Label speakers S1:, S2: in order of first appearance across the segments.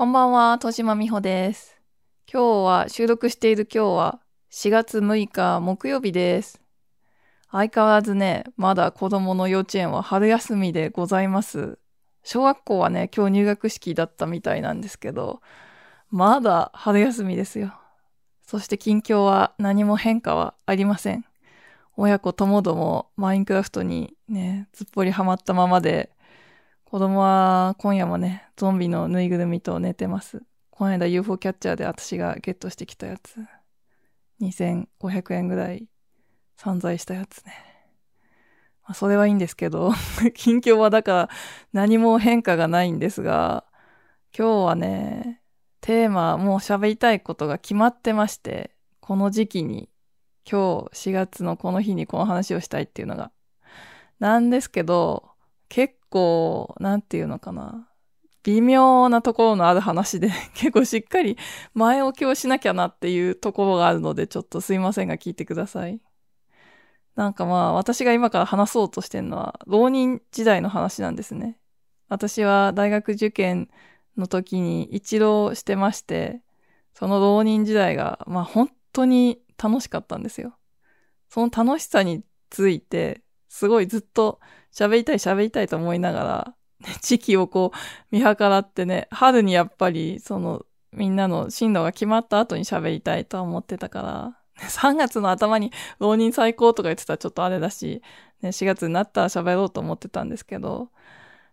S1: こんばんは、戸島美穂です。今日は、収録している今日は4月6日木曜日です。相変わらずね、まだ子供の幼稚園は春休みでございます。小学校はね、今日入学式だったみたいなんですけど、まだ春休みですよ。そして近況は何も変化はありません。親子ともどもマインクラフトにね、ずっぽりハマったままで、子供は今夜もね、ゾンビのぬいぐるみと寝てます。この間 UFO キャッチャーで私がゲットしてきたやつ。2500円ぐらい散財したやつね。まあ、それはいいんですけど、近況はだから何も変化がないんですが、今日はね、テーマもう喋りたいことが決まってまして、この時期に、今日4月のこの日にこの話をしたいっていうのが。なんですけど、結構、なんていうのかな。微妙なところのある話で、結構しっかり前置きをしなきゃなっていうところがあるので、ちょっとすいませんが聞いてください。なんかまあ、私が今から話そうとしてるのは、浪人時代の話なんですね。私は大学受験の時に一浪してまして、その浪人時代が、まあ本当に楽しかったんですよ。その楽しさについて、すごいずっと喋りたい喋りたいと思いながら、時期をこう見計らってね、春にやっぱりそのみんなの進路が決まった後に喋りたいと思ってたから、3月の頭に浪人最高とか言ってたらちょっとあれだし、ね、4月になったら喋ろうと思ってたんですけど、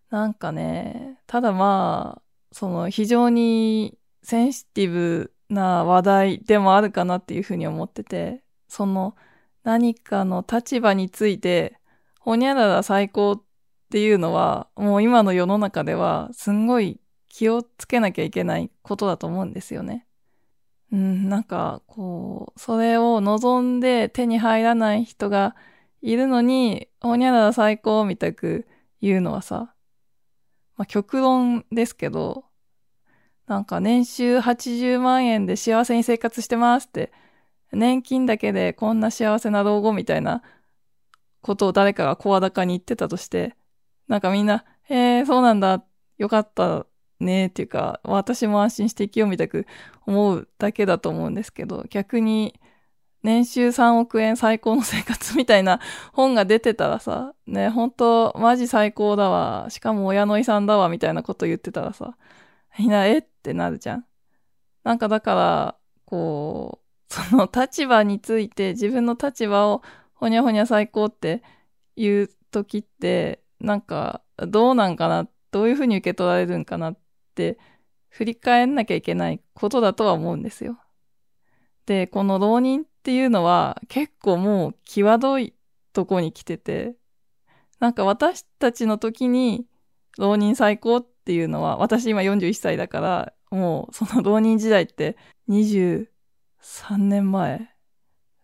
S1: なんかね、ただまあ、その非常にセンシティブな話題でもあるかなっていうふうに思ってて、その何かの立場について、ほにゃらら最高っていうのは、もう今の世の中ではすんごい気をつけなきゃいけないことだと思うんですよね。うん、なんか、こう、それを望んで手に入らない人がいるのに、ほにゃらら最高みたく言うのはさ、まあ、極論ですけど、なんか年収80万円で幸せに生活してますって、年金だけでこんな幸せな老後みたいなことを誰かが声高に言ってたとして、なんかみんな、へえ、そうなんだ、よかったね、っていうか、私も安心して生きようみたく思うだけだと思うんですけど、逆に、年収3億円最高の生活みたいな 本が出てたらさ、ね、本当マジ最高だわ、しかも親の遺産だわ、みたいなこと言ってたらさ、みんな、えってなるじゃん。なんかだから、こう、その立場について自分の立場をほにゃほにゃ最高って言う時って、なんかどうなんかな、どういうふうに受け取られるんかなって振り返んなきゃいけないことだとは思うんですよ。で、この浪人っていうのは結構もう際どいとこに来てて、なんか私たちの時に浪人最高っていうのは、私今41歳だから、もうその浪人時代って23年前。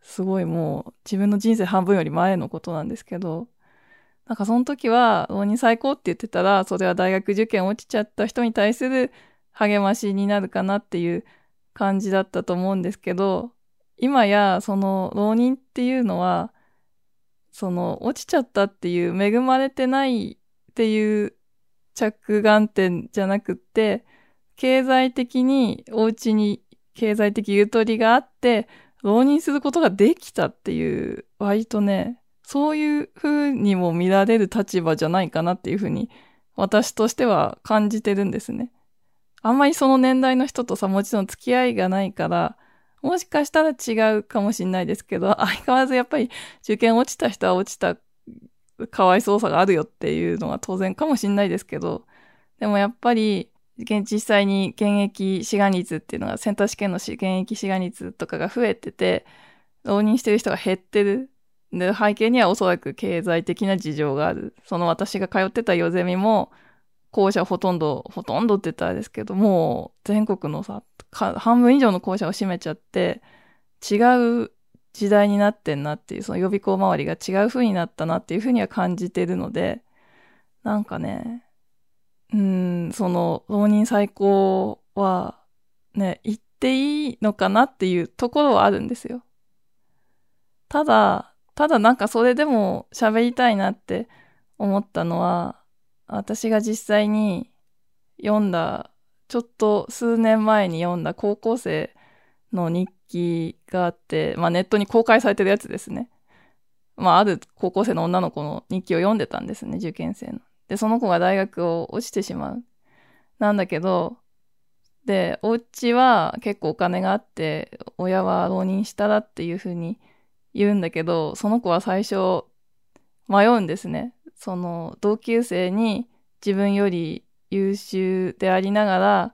S1: すごいもう自分の人生半分より前のことなんですけど、なんかその時は浪人最高って言ってたら、それは大学受験落ちちゃった人に対する励ましになるかなっていう感じだったと思うんですけど、今やその浪人っていうのは、その落ちちゃったっていう恵まれてないっていう着眼点じゃなくって、経済的にお家に経済的ゆとりがあって、浪人することができたっていう、割とね、そういう風にも見られる立場じゃないかなっていう風に、私としては感じてるんですね。あんまりその年代の人とさ、もちろん付き合いがないから、もしかしたら違うかもしれないですけど、相変わらずやっぱり受験落ちた人は落ちたかわいそうさがあるよっていうのは当然かもしれないですけど、でもやっぱり、実際に現役志願率っていうのが、センター試験の現役志願率とかが増えてて、浪人してる人が減ってる。で、背景にはおそらく経済的な事情がある。その私が通ってたヨゼミも、校舎ほとんど、ほとんどって言ったらですけど、もう全国のさ、半分以上の校舎を占めちゃって、違う時代になってんなっていう、その予備校周りが違う風になったなっていう風には感じてるので、なんかね、うん、その、浪人最高は、ね、言っていいのかなっていうところはあるんですよ。ただ、ただなんかそれでも喋りたいなって思ったのは、私が実際に読んだちょっと数年前に読んだ高校生の日記があって、まあネットに公開されてるやつですね。まあある高校生の女の子の日記を読んでたんですね、受験生の。で、その子が大学を落ちてしまう。なんだけど、で、お家は結構お金があって、親は浪人したらっていうふうに言うんだけど、その子は最初迷うんですね。その同級生に自分より優秀でありながら、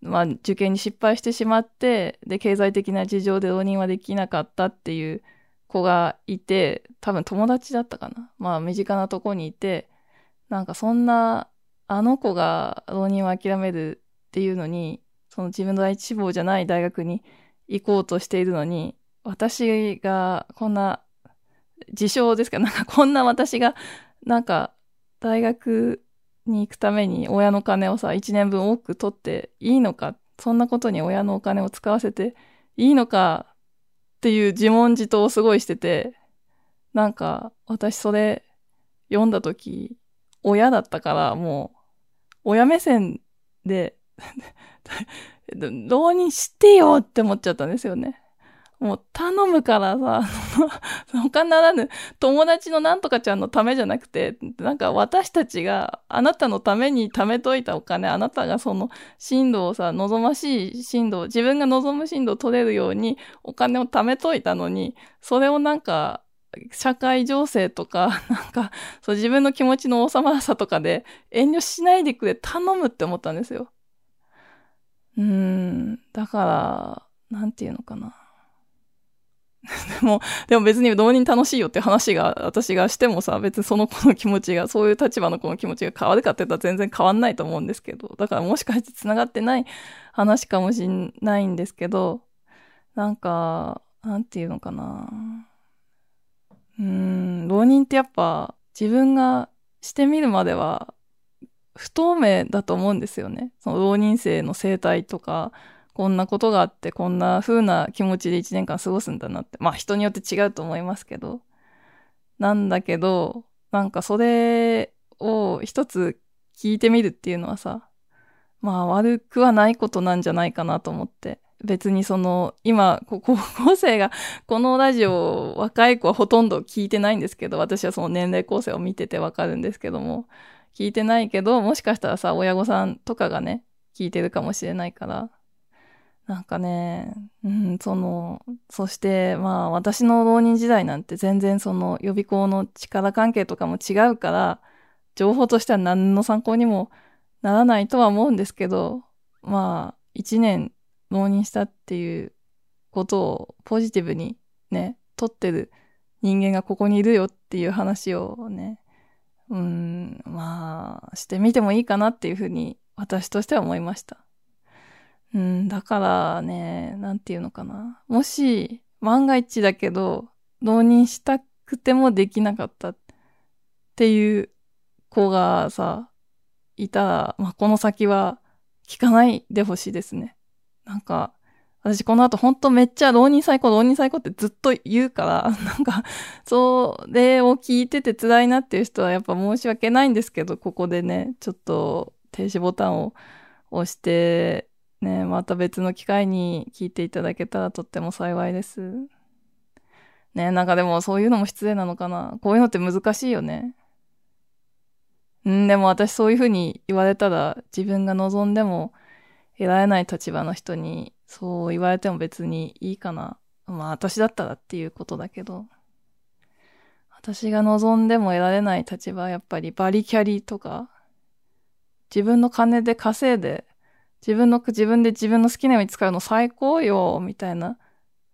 S1: まあ受験に失敗してしまって、で、経済的な事情で浪人はできなかったっていう子がいて、多分友達だったかな。まあ身近なとこにいて、なんかそんな、あの子が浪人を諦めるっていうのに、その自分の第一志望じゃない大学に行こうとしているのに、私がこんな、自称ですか、なんかこんな私が、なんか大学に行くために親の金をさ、1年分多く取っていいのか、そんなことに親のお金を使わせていいのかっていう自問自答をすごいしてて、なんか私それ読んだ時、親だったからもう、親目線で 浪人してよって思っちゃったんですよね。もう頼むからさ、他ならぬ友達のなんとかちゃんのためじゃなくて、なんか私たちがあなたのために貯めといたお金、あなたがその進路をさ、望ましい進路、自分が望む進路を取れるようにお金を貯めといたのに、それをなんか、社会情勢とか、なんか、そう自分の気持ちの収まらさとかで遠慮しないでくれ、頼むって思ったんですよ。うん、だから、なんていうのかな。でも、でも別に浪人楽しいよって話が私がしてもさ、別にその子の気持ちが、そういう立場の子の気持ちが変わるかって言ったら全然変わんないと思うんですけど、だからもしかして繋がってない話かもしんないんですけど、なんか、なんていうのかな。うん、浪人ってやっぱ自分がしてみるまでは不透明だと思うんですよね。その浪人生の生態とか、こんなことがあって、こんな風な気持ちで一年間過ごすんだなって。まあ人によって違うと思いますけど。なんだけど、なんかそれを一つ聞いてみるっていうのはさ、まあ悪くはないことなんじゃないかなと思って。別にその、今、高校生が、このラジオ、若い子はほとんど聞いてないんですけど、私はその年齢構成を見ててわかるんですけども、聞いてないけど、もしかしたらさ、親御さんとかがね、聞いてるかもしれないから、なんかね、うん、その、そして、まあ、私の浪人時代なんて全然その予備校の力関係とかも違うから、情報としては何の参考にもならないとは思うんですけど、まあ、一年浪人したっていうことをポジティブにね、取ってる人間がここにいるよっていう話をね、うん、まあ、してみてもいいかなっていうふうに私としては思いました。うん、だからね、なんていうのかな。もし、万が一だけど、浪人したくてもできなかったっていう子がさ、いたら、まあ、この先は聞かないでほしいですね。なんか、私この後ほんとめっちゃ浪人最高、浪人最高ってずっと言うから、なんか、それを聞いてて辛いなっていう人はやっぱ申し訳ないんですけど、ここでね、ちょっと停止ボタンを押して、ね、また別の機会に聞いていただけたらとっても幸いです。ね、なんかでもそういうのも失礼なのかな。こういうのって難しいよね。うんでも私そういうふうに言われたら自分が望んでも得られない立場の人にそう言われても別にいいかな。まあ私だったらっていうことだけど。私が望んでも得られない立場はやっぱりバリキャリとか、自分の金で稼いで自分の、自分で自分の好きなように使うの最高よ、みたいな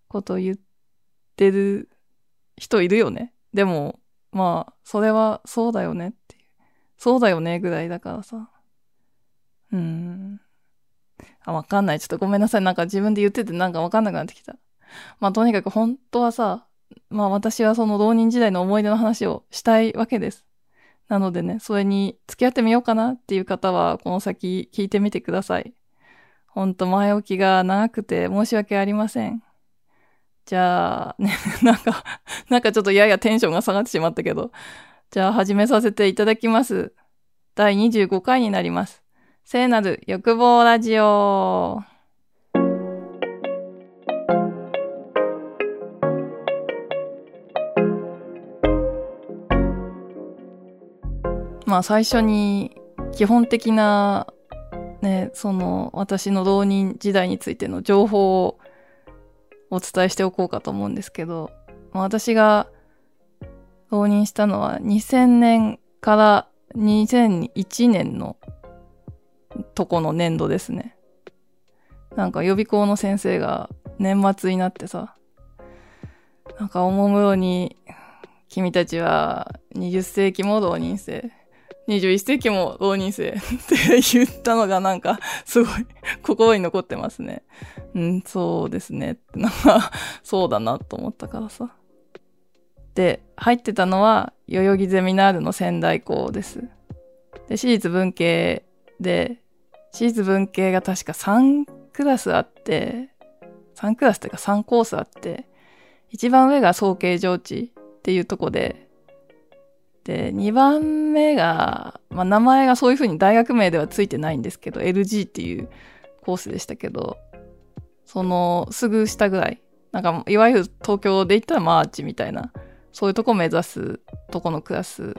S1: ことを言ってる人いるよね。でも、まあ、それはそうだよねっていう。そうだよね、ぐらいだからさ。うーん。あ、わかんない。ちょっとごめんなさい。なんか自分で言っててなんかわかんなくなってきた。まあ、とにかく本当はさ、まあ私はその浪人時代の思い出の話をしたいわけです。なのでね、それに付き合ってみようかなっていう方は、この先聞いてみてください。ほんと前置きが長くて申し訳ありません。じゃあ、ね、なんか、なんかちょっとややテンションが下がってしまったけど。じゃあ始めさせていただきます。第25回になります。聖なる欲望ラジオ。まあ最初に基本的なね、その私の浪人時代についての情報をお伝えしておこうかと思うんですけど、まあ、私が浪人したのは2000年から2001年のとこの年度ですね。なんか予備校の先生が年末になってさ、なんかおもむろに君たちは20世紀も浪人生、21世紀も浪人生 って言ったのがなんかすごい心に残ってますね。うん、そうですね。なんかそうだなと思ったからさ。で、入ってたのは代々木ゼミナールの仙台校です。で、私立文系で、私立文系が確か3クラスあって、3クラスっていうか3コースあって、一番上が総計上智っていうとこで、で、2番目が、まあ、名前がそういう風に大学名ではついてないんですけど、LG っていうコースでしたけど、その、すぐ下ぐらい。なんか、いわゆる東京で言ったらマーチみたいな、そういうとこ目指すとこのクラス。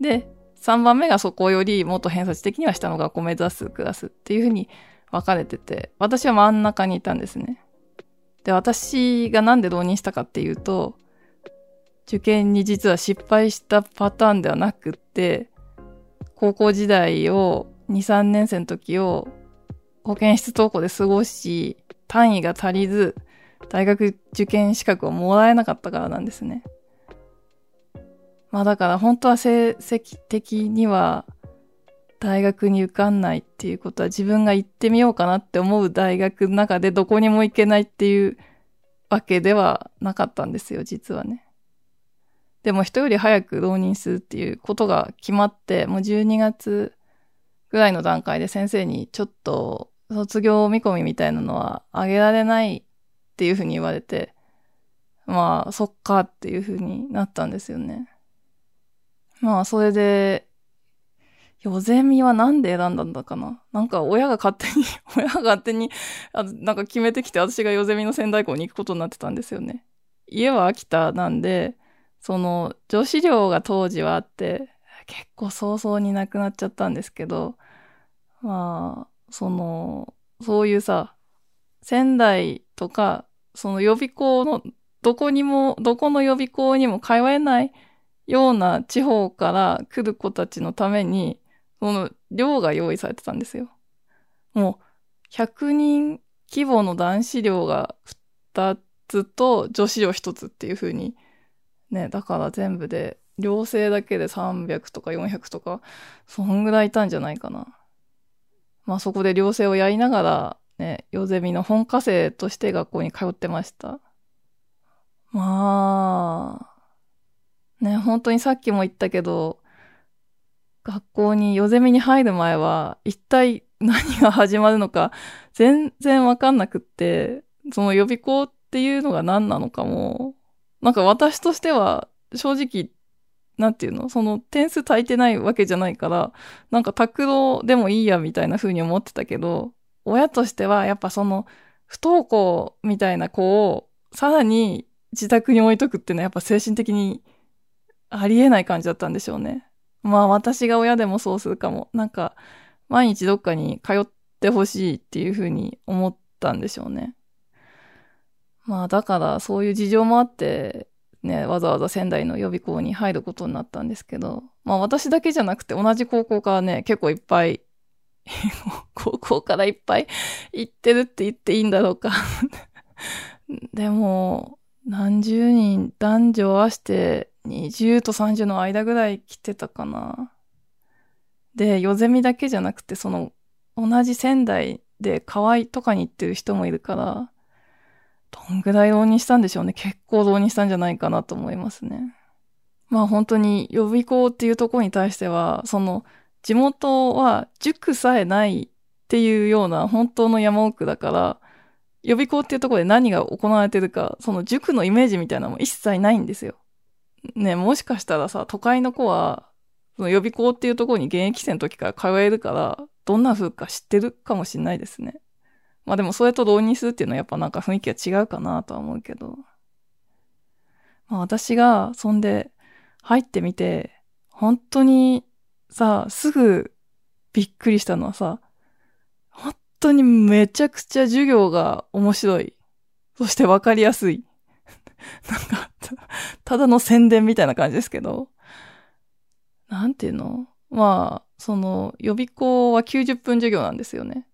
S1: で、3番目がそこよりもっと偏差値的には下の学校目指すクラスっていう風に分かれてて、私は真ん中にいたんですね。で、私がなんで浪人したかっていうと、受験に実は失敗したパターンではなくって、高校時代を2、3年生の時を保健室登校で過ごし、単位が足りず、大学受験資格をもらえなかったからなんですね。まあだから本当は成績的には大学に受かんないっていうことは自分が行ってみようかなって思う大学の中でどこにも行けないっていうわけではなかったんですよ、実はね。でも人より早く浪人するっていうことが決まって、もう12月ぐらいの段階で先生にちょっと卒業見込みみたいなのはあげられないっていうふうに言われて、まあ、そっかっていうふうになったんですよね。まあ、それで、ヨゼミはなんで選んだんだかななんか親が勝手に 親が勝手に、なんか決めてきて私がヨゼミの仙台校に行くことになってたんですよね。家は秋田なんで、その女子寮が当時はあって、結構早々になくなっちゃったんですけど、まあ、その、そういうさ、仙台とか、その予備校の、どこにも、どこの予備校にも通えないような地方から来る子たちのために、その寮が用意されてたんですよ。もう、100人規模の男子寮が2つと女子寮1つっていう風にね、だから全部で、寮生だけで300とか400とか、そんぐらいいたんじゃないかな。まあそこで寮生をやりながら、ね、ヨゼミの本科生として学校に通ってました。まあ、ね、本当にさっきも言ったけど、学校にヨゼミに入る前は、一体何が始まるのか全然わかんなくって、その予備校っていうのが何なのかもなんか私としては、正直、なんていうのその点数足りてないわけじゃないから、なんか拓郎でもいいやみたいな風に思ってたけど、親としてはやっぱその不登校みたいな子をさらに自宅に置いとくっていうのはやっぱ精神的にありえない感じだったんでしょうね。まあ私が親でもそうするかも。なんか毎日どっかに通ってほしいっていう風に思ったんでしょうね。まあだからそういう事情もあって、ね、わざわざ仙台の予備校に入ることになったんですけど、まあ私だけじゃなくて同じ高校からね、結構いっぱい、高校からいっぱい行ってるって言っていいんだろうかでも、何十人男女合わせて20と30の間ぐらい来てたかな。で、夜ゼミだけじゃなくて、その、同じ仙台で河合とかに行ってる人もいるから、どんぐらい浪人したんでしょうね。結構浪人したんじゃないかなと思いますね。まあ本当に予備校っていうところに対しては、その地元は塾さえないっていうような本当の山奥だから、予備校っていうところで何が行われてるか、その塾のイメージみたいなのも一切ないんですよ。ね、もしかしたらさ、都会の子は、その予備校っていうところに現役生の時から通えるから、どんな風か知ってるかもしんないですね。まあでもそれと浪人するっていうのはやっぱなんか雰囲気が違うかなとは思うけど。まあ私がそんで入ってみて、本当にさ、すぐびっくりしたのはさ、本当にめちゃくちゃ授業が面白い。そしてわかりやすい。なんか、ただの宣伝みたいな感じですけど。なんていうの？まあ、その、予備校は90分授業なんですよね。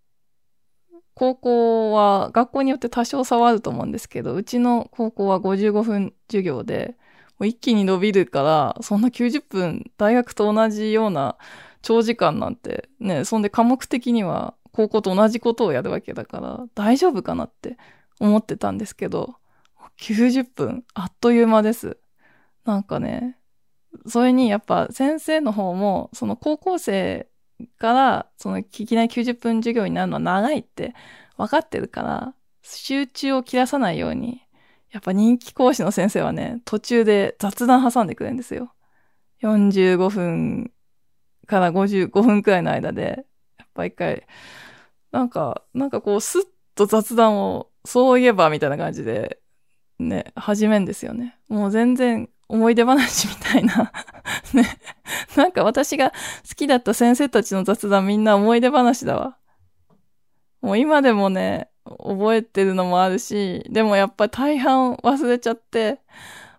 S1: 高校は学校によって多少差はあると思うんですけど、うちの高校は55分授業で、もう一気に伸びるから、そんな90分大学と同じような長時間なんて、ね、そんで科目的には高校と同じことをやるわけだから、大丈夫かなって思ってたんですけど、90分、あっという間です。なんかね、それにやっぱ先生の方も、その高校生からその聞きない90分授業になるのは長いって分かってるから、集中を切らさないように、やっぱ人気講師の先生はね、途中で雑談挟んでくれるんですよ。45分から55分くらいの間で、やっぱ一回、なんか、なんかこう、スッと雑談を、そういえばみたいな感じで、ね、始めんですよね。もう全然思い出話みたいな ね。なんか私が好きだった先生たちの雑談みんな思い出話だわ。もう今でもね、覚えてるのもあるし、でもやっぱ大半忘れちゃって、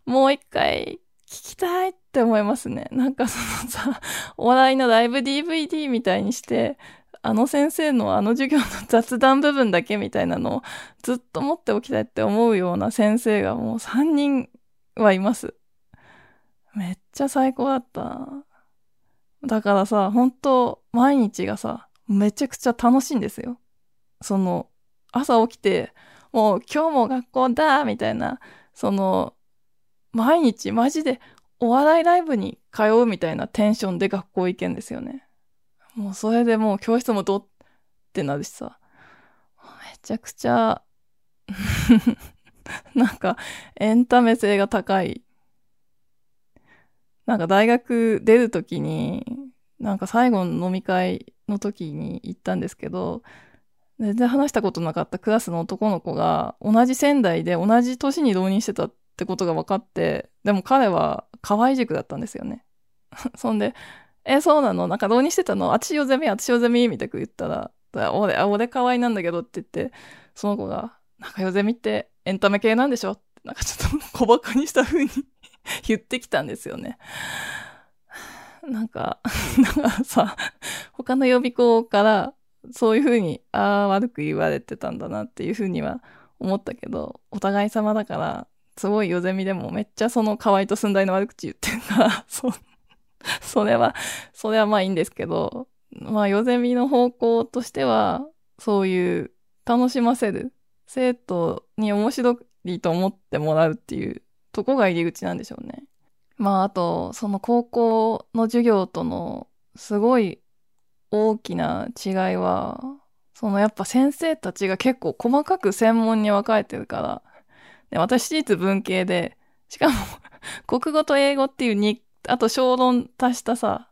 S1: もう一回聞きたいって思いますね。なんかそのさ、お笑いのライブ DVD みたいにして、あの先生のあの授業の雑談部分だけみたいなのをずっと持っておきたいって思うような先生がもう3人はいます。めっちゃ最高だった。だからさ、本当毎日がさ、めちゃくちゃ楽しいんですよ。その、朝起きて、もう今日も学校だみたいな、その、毎日マジでお笑いライブに通うみたいなテンションで学校行けんですよね。もうそれでもう教室もドってなるしさ、めちゃくちゃ なんかエンタメ性が高い。なんか大学出るときに、なんか最後の飲み会の時に行ったんですけど、全然話したことなかったクラスの男の子が同じ仙台で同じ年に浪人してたってことが分かって、でも彼は河合塾だったんですよね。そんで、え、そうなの？なんか浪人してたの？あちよゼミ、あちよゼミ？みたいな言ったら、俺、あ、俺可愛いなんだけどって言って、その子が、なんかよゼミってエンタメ系なんでしょ？って、なんかちょっと小馬鹿にした風に 言ってきたんですよね。なんか、なんかさ、他の予備校からそういう風に、ああ、悪く言われてたんだなっていう風には思ったけど、お互い様だから、すごいよゼミでもめっちゃその河合と寸大の悪口言ってるから、そう、それは、それはまあいいんですけど、まあ、ヨゼミの方向としては、そういう楽しませる、生徒に面白いと思ってもらうっていうとこが入り口なんでしょうね。まあ、あと、その高校の授業とのすごい大きな違いは、そのやっぱ先生たちが結構細かく専門に分かれてるから、で私立文系で、しかも 国語と英語っていうあと小論足したさ、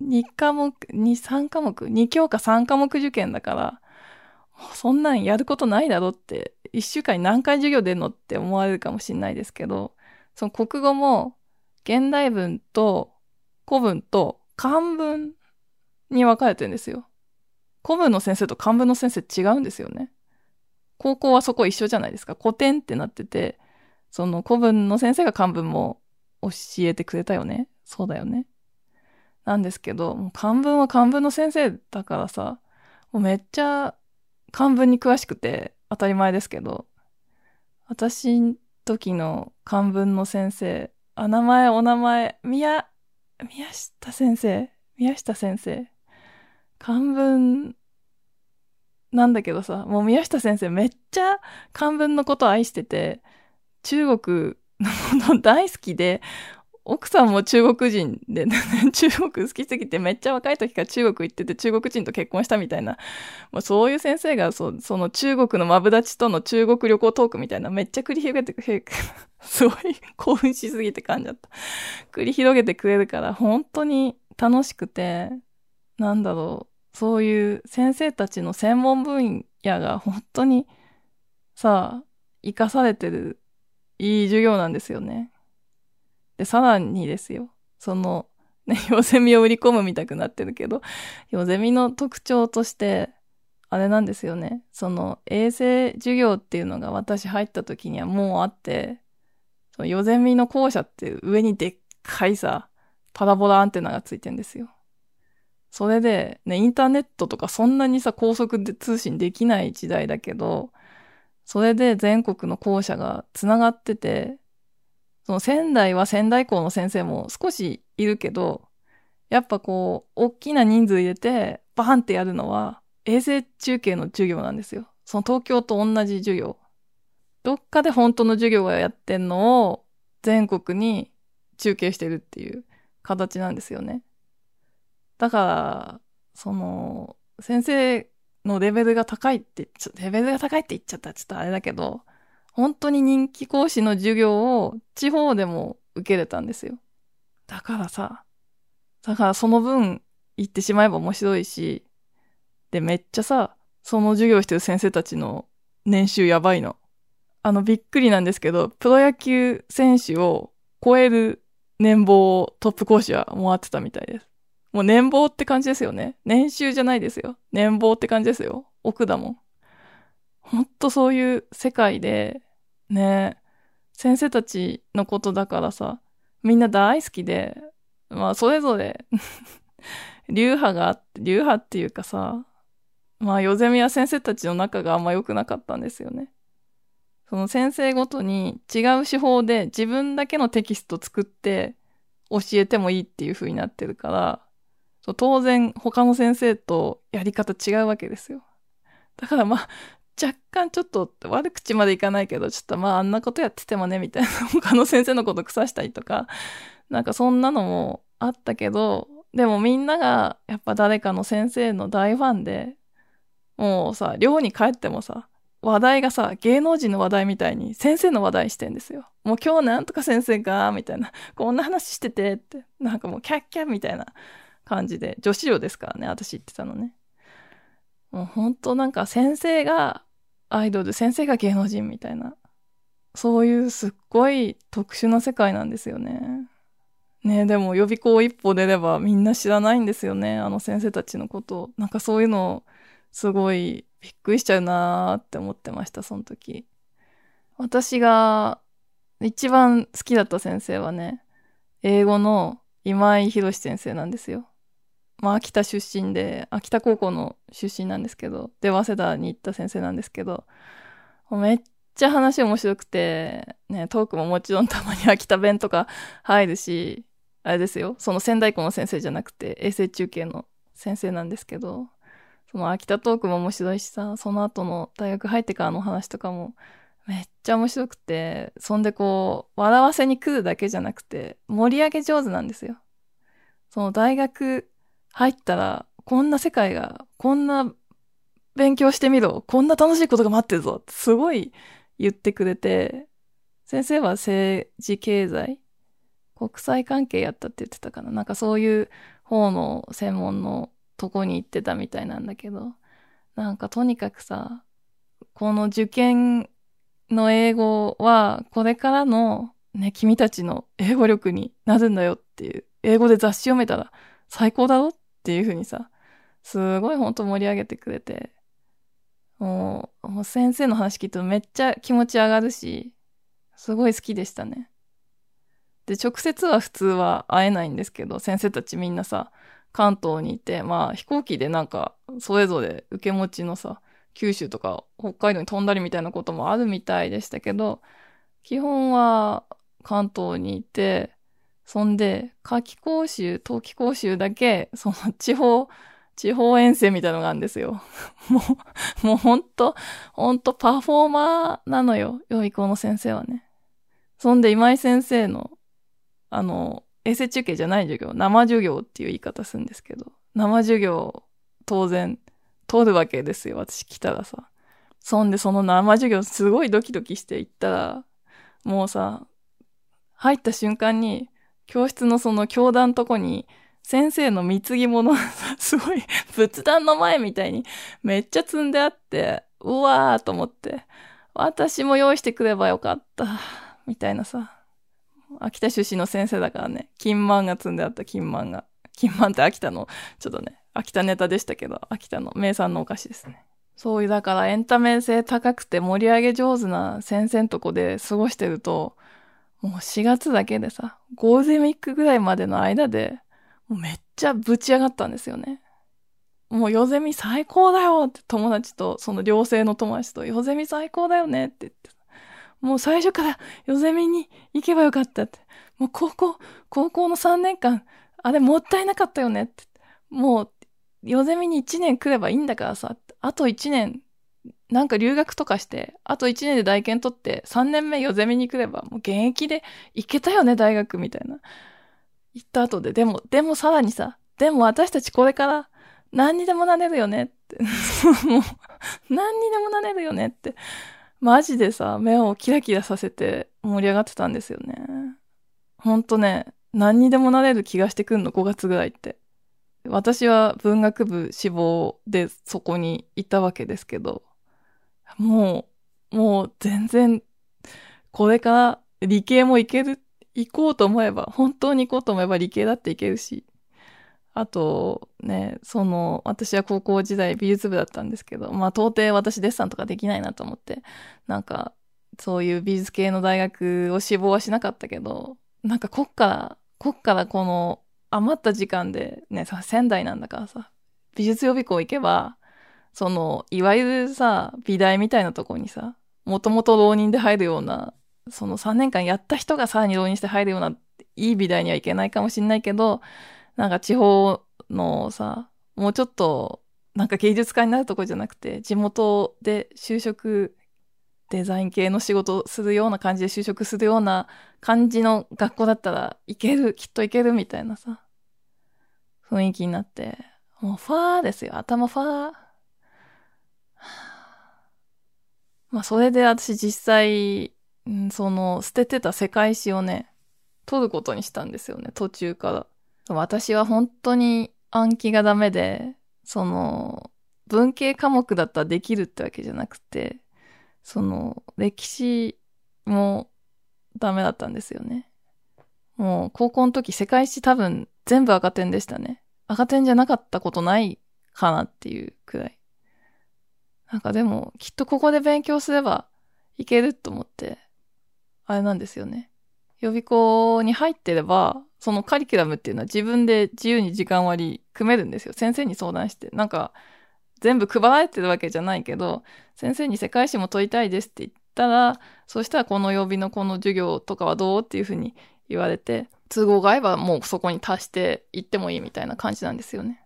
S1: 2科目、2、3科目、2教科3科目受験だから、そんなんやることないだろって、1週間に何回授業出んのって思われるかもしんないですけど、その国語も、現代文と古文と漢文に分かれてるんですよ。古文の先生と漢文の先生違うんですよね。高校はそこ一緒じゃないですか。古典ってなってて、その古文の先生が漢文も教えてくれたよね。そうだよね。なんですけど、もう漢文は漢文の先生だからさ、もうめっちゃ漢文に詳しくて当たり前ですけど、私ん時の漢文の先生、あ、名前、お名前、宮、宮下先生宮下先生。漢文なんだけどさ、もう宮下先生めっちゃ漢文のこと愛してて、中国の大好きで、奥さんも中国人で、中国好きすぎてめっちゃ若い時から中国行ってて中国人と結婚したみたいな、もうそういう先生がその中国のマブダチとの中国旅行トークみたいなめっちゃ繰り広げてくれる、すごい興奮しすぎて感じだった。繰り広げてくれるから本当に楽しくて、なんだろう、そういう先生たちの専門分野が本当にさあ、生かされてるいい授業なんですよね。で、さらにですよ。その、ね、ヨゼミを売り込むみたくなってるけど、ヨゼミの特徴として、あれなんですよね。その衛星授業っていうのが私入った時にはもうあって、そのヨゼミの校舎って上にでっかいさ、パラボラアンテナがついてんですよ。それで、ね、インターネットとかそんなにさ、高速で通信できない時代だけど、それで全国の校舎が繋がってて、その仙台は仙台校の先生も少しいるけど、やっぱこう、大きな人数入れて、バーンってやるのは、衛星中継の授業なんですよ。その東京と同じ授業。どっかで本当の授業がやってんのを全国に中継してるっていう形なんですよね。だから、その、先生のレベルが高いって、レベルが高いって言っちゃったらちょっとあれだけど、本当に人気講師の授業を地方でも受けれたんですよ。だからさ、だからその分言ってしまえば面白いし、で、めっちゃさ、その授業してる先生たちの年収やばいの。あの、びっくりなんですけど、プロ野球選手を超える年俸をトップ講師はもらってたみたいです。もう年俸って感じですよね。年収じゃないですよ。年俸って感じですよ。奥だもん。ほんとそういう世界で、ね、先生たちのことだからさ、みんな大好きで、まあそれぞれ 流派があって、流派っていうかさ、まあ、ヨゼミは先生たちの仲があんま良くなかったんですよね。その先生ごとに違う手法で自分だけのテキスト作って教えてもいいっていう風になってるから、当然他の先生とやり方違うわけですよ。だからまあ、若干ちょっと悪口までいかないけど、ちょっとまああんなことやっててもね、みたいな他の先生のこと腐したりとか、なんかそんなのもあったけど、でもみんながやっぱ誰かの先生の大ファンで、もうさ、寮に帰ってもさ、話題がさ、芸能人の話題みたいに先生の話題してんですよ。もう今日なんとか先生が、みたいな、こんな話しててって、なんかもうキャッキャッみたいな感じで、女子寮ですからね、私言ってたのね。もうほんとなんか先生がアイドル、先生が芸能人みたいな、そういうすっごい特殊な世界なんですよね。ねでも予備校一歩出ればみんな知らないんですよね、あの先生たちのことを。なんかそういうのすごいびっくりしちゃうなーって思ってました、その時。私が一番好きだった先生はね、英語の今井博先生なんですよ。まあ、秋田出身で、秋田高校の出身なんですけど、で、早稲田に行った先生なんですけど、めっちゃ話面白くて、ね、トークももちろんたまに秋田弁とか 入るし、あれですよ、その仙台校の先生じゃなくて、衛星中継の先生なんですけど、その秋田トークも面白いしさ、その後の大学入ってからの話とかもめっちゃ面白くて、そんでこう、笑わせに来るだけじゃなくて、盛り上げ上手なんですよ。その大学入ったら、こんな世界が、こんな勉強してみろ、こんな楽しいことが待ってるぞ、ってすごい言ってくれて、先生は政治経済国際関係やったって言ってたかな。なんかそういう方の専門のとこに行ってたみたいなんだけど、なんかとにかくさ、この受験の英語はこれからのね、君たちの英語力になるんだよっていう、英語で雑誌読めたら最高だろっていう風にさ、すごいほんと盛り上げてくれて、もう、もう先生の話聞いてめっちゃ気持ち上がるし、すごい好きでしたね。で、直接は普通は会えないんですけど、先生たちみんなさ、関東にいて、まあ飛行機でなんか、それぞれ受け持ちのさ、九州とか北海道に飛んだりみたいなこともあるみたいでしたけど、基本は関東にいて、そんで、夏季講習、冬季講習だけ、その地方、地方遠征みたいなのがあるんですよ。もう、もうほんと、ほんとパフォーマーなのよ、予備校の先生はね。そんで今井先生の、あの、衛星中継じゃない授業、生授業っていう言い方するんですけど、生授業、当然、通るわけですよ、私来たらさ。そんでその生授業すごいドキドキして行ったら、もうさ、入った瞬間に、教室のその教壇とこに、先生の貢ぎ物すごい 仏壇の前みたいにめっちゃ積んであって、うわーと思って、私も用意してくればよかった、みたいなさ。秋田出身の先生だからね、金満が積んであった金満が。金満って秋田の、ちょっとね、秋田ネタでしたけど、秋田の名産のお菓子ですね。そういう、だからエンタメ性高くて盛り上げ上手な先生んとこで過ごしてると、もう4月だけでさ、ゴールデンウィークぐらいまでの間で、もうめっちゃぶち上がったんですよね。もう夜ゼミ最高だよって友達と、その寮生の友達と、夜ゼミ最高だよねって言って。もう最初から夜ゼミに行けばよかったって。もう高校、高校の3年間、あれもったいなかったよねって。もう、夜ゼミに1年来ればいいんだからさ、あと1年、なんか留学とかして、あと1年で大研取って、3年目夜ゼミに来れば、もう現役で行けたよね、大学みたいな。言った後で、でも、でもさらにさ、でも私たちこれから何にでもなれるよねって。もう、何にでもなれるよねって。マジでさ、目をキラキラさせて盛り上がってたんですよね。ほんとね、何にでもなれる気がしてくんの、5月ぐらいって。私は文学部志望でそこにいたわけですけど、もう、もう全然、これから理系もいける、行こうと思えば、本当に行こうと思えば理系だっていけるし、あと、ね、その、私は高校時代美術部だったんですけど、まあ到底私デッサンとかできないなと思って、なんか、そういう美術系の大学を志望はしなかったけど、なんかこっから、こっからこの余った時間でね、さ、仙台なんだからさ、美術予備校行けば、その、いわゆるさ、美大みたいなとこにさ、もともと浪人で入るような、その3年間やった人がさらに浪人して入るような、いい美大には行けないかもしんないけど、なんか地方のさ、もうちょっと、なんか芸術家になるとこじゃなくて、地元で就職、デザイン系の仕事するような感じで就職するような感じの学校だったらいける、きっといけるみたいなさ、雰囲気になって、もうファーですよ、頭ファー。まあそれで私実際、その捨ててた世界史をね、取ることにしたんですよね、途中から。私は本当に暗記がダメで、その、文系科目だったらできるってわけじゃなくて、その、歴史もダメだったんですよね。もう、高校の時世界史多分全部赤点でしたね。赤点じゃなかったことないかなっていうくらい。なんかでも、きっとここで勉強すればいけると思って、あれなんですよね。予備校に入ってれば、そのカリキュラムっていうのは自分で自由に時間割組めるんですよ。先生に相談して。なんか、全部配られてるわけじゃないけど、先生に世界史も問いたいですって言ったら、そしたらこの曜日のこの授業とかはどうっていうふうに言われて、都合が合えばもうそこに足して行ってもいいみたいな感じなんですよね。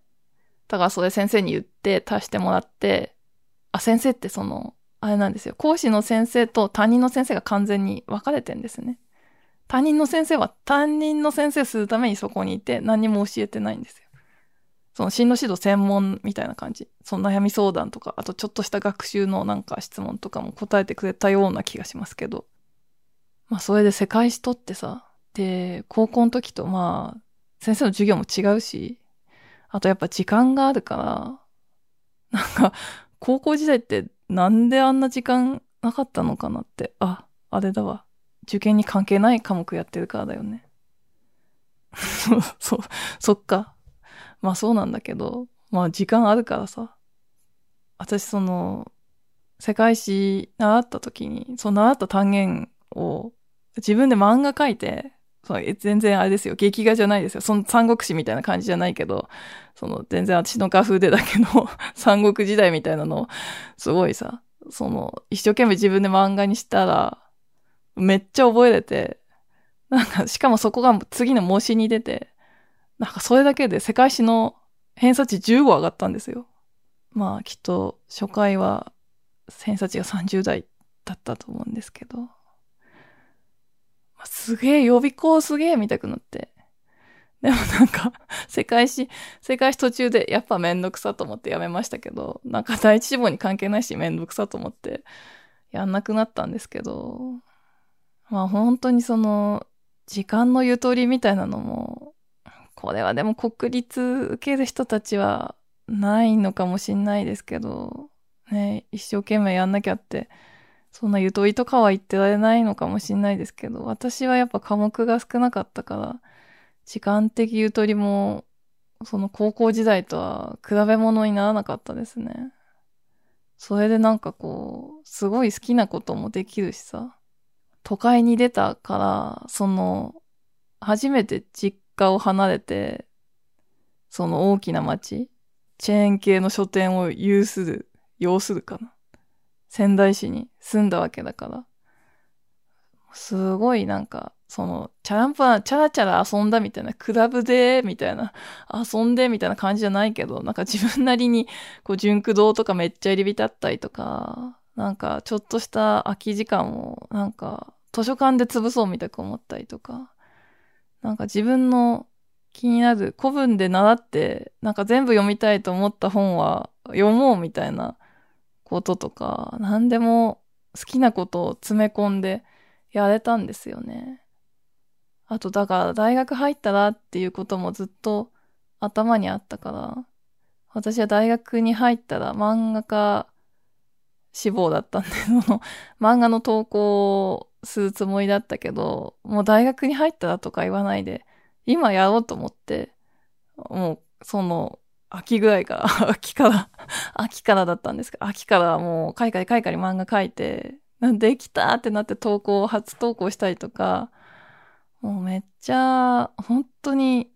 S1: だからそれ先生に言って足してもらって、あ、先生ってその、あれなんですよ。講師の先生と担任の先生が完全に分かれてんですね。他人の先生は担任の先生するためにそこにいて何にも教えてないんですよ。その進路指導専門みたいな感じ。その悩み相談とか、あとちょっとした学習のなんか質問とかも答えてくれたような気がしますけど。まあそれで世界史とってさ、で、高校の時とまあ、先生の授業も違うし、あとやっぱ時間があるから、なんか、高校時代ってなんであんな時間なかったのかなって、あ、あれだわ。受験に関係ない科目やってるからだよね。そ、そっか。まあそうなんだけど、まあ時間あるからさ。私その、世界史習った時に、その習った単元を自分で漫画描いて、そう全然あれですよ。劇画じゃないですよ。その三国志みたいな感じじゃないけど、その全然私の画風でだけど、三国時代みたいなのを、すごいさ、その、一生懸命自分で漫画にしたら、めっちゃ覚えれて、なんか、しかもそこが次の模試に出て、なんかそれだけで世界史の偏差値15上がったんですよ。まあきっと初回は偏差値が30代だったと思うんですけど、すげえ予備校すげえ見たくなって。でもなんか、世界史、世界史途中でやっぱめんどくさと思ってやめましたけど、なんか第一志望に関係ないしめんどくさと思ってやんなくなったんですけど、まあ本当にその、時間のゆとりみたいなのも、これはでも国立受ける人たちはないのかもしんないですけど、ね、一生懸命やんなきゃって、そんなゆとりとかは言ってられないのかもしんないですけど、私はやっぱ科目が少なかったから、時間的ゆとりも、その高校時代とは比べ物にならなかったですね。それでなんかこう、すごい好きなこともできるしさ、都会に出たから、その、初めて実家を離れて、その大きな町、チェーン系の書店を有する、要するかな。仙台市に住んだわけだから、すごいなんか、その、チャランパチャラチャラ遊んだみたいな、クラブで、みたいな、遊んでみたいな感じじゃないけど、なんか自分なりに、こう、純駆動とかめっちゃ入り浸ったりとか、なんか、ちょっとした空き時間を、なんか、図書館で潰そうみたいく思ったりとか、なんか自分の気になる古文で習って、なんか全部読みたいと思った本は読もうみたいなこととか、何でも好きなことを詰め込んでやれたんですよね。あと、だから大学入ったらっていうこともずっと頭にあったから、私は大学に入ったら漫画家志望だったんで、その漫画の投稿をするつもりだったけど、もう大学に入ったらとか言わないで、今やろうと思って、もうその秋ぐらいから、秋から秋からだったんですけど、秋からもう、海外海外に漫画書いて、できたってなって投稿、初投稿したりとか、もうめっちゃ、本当に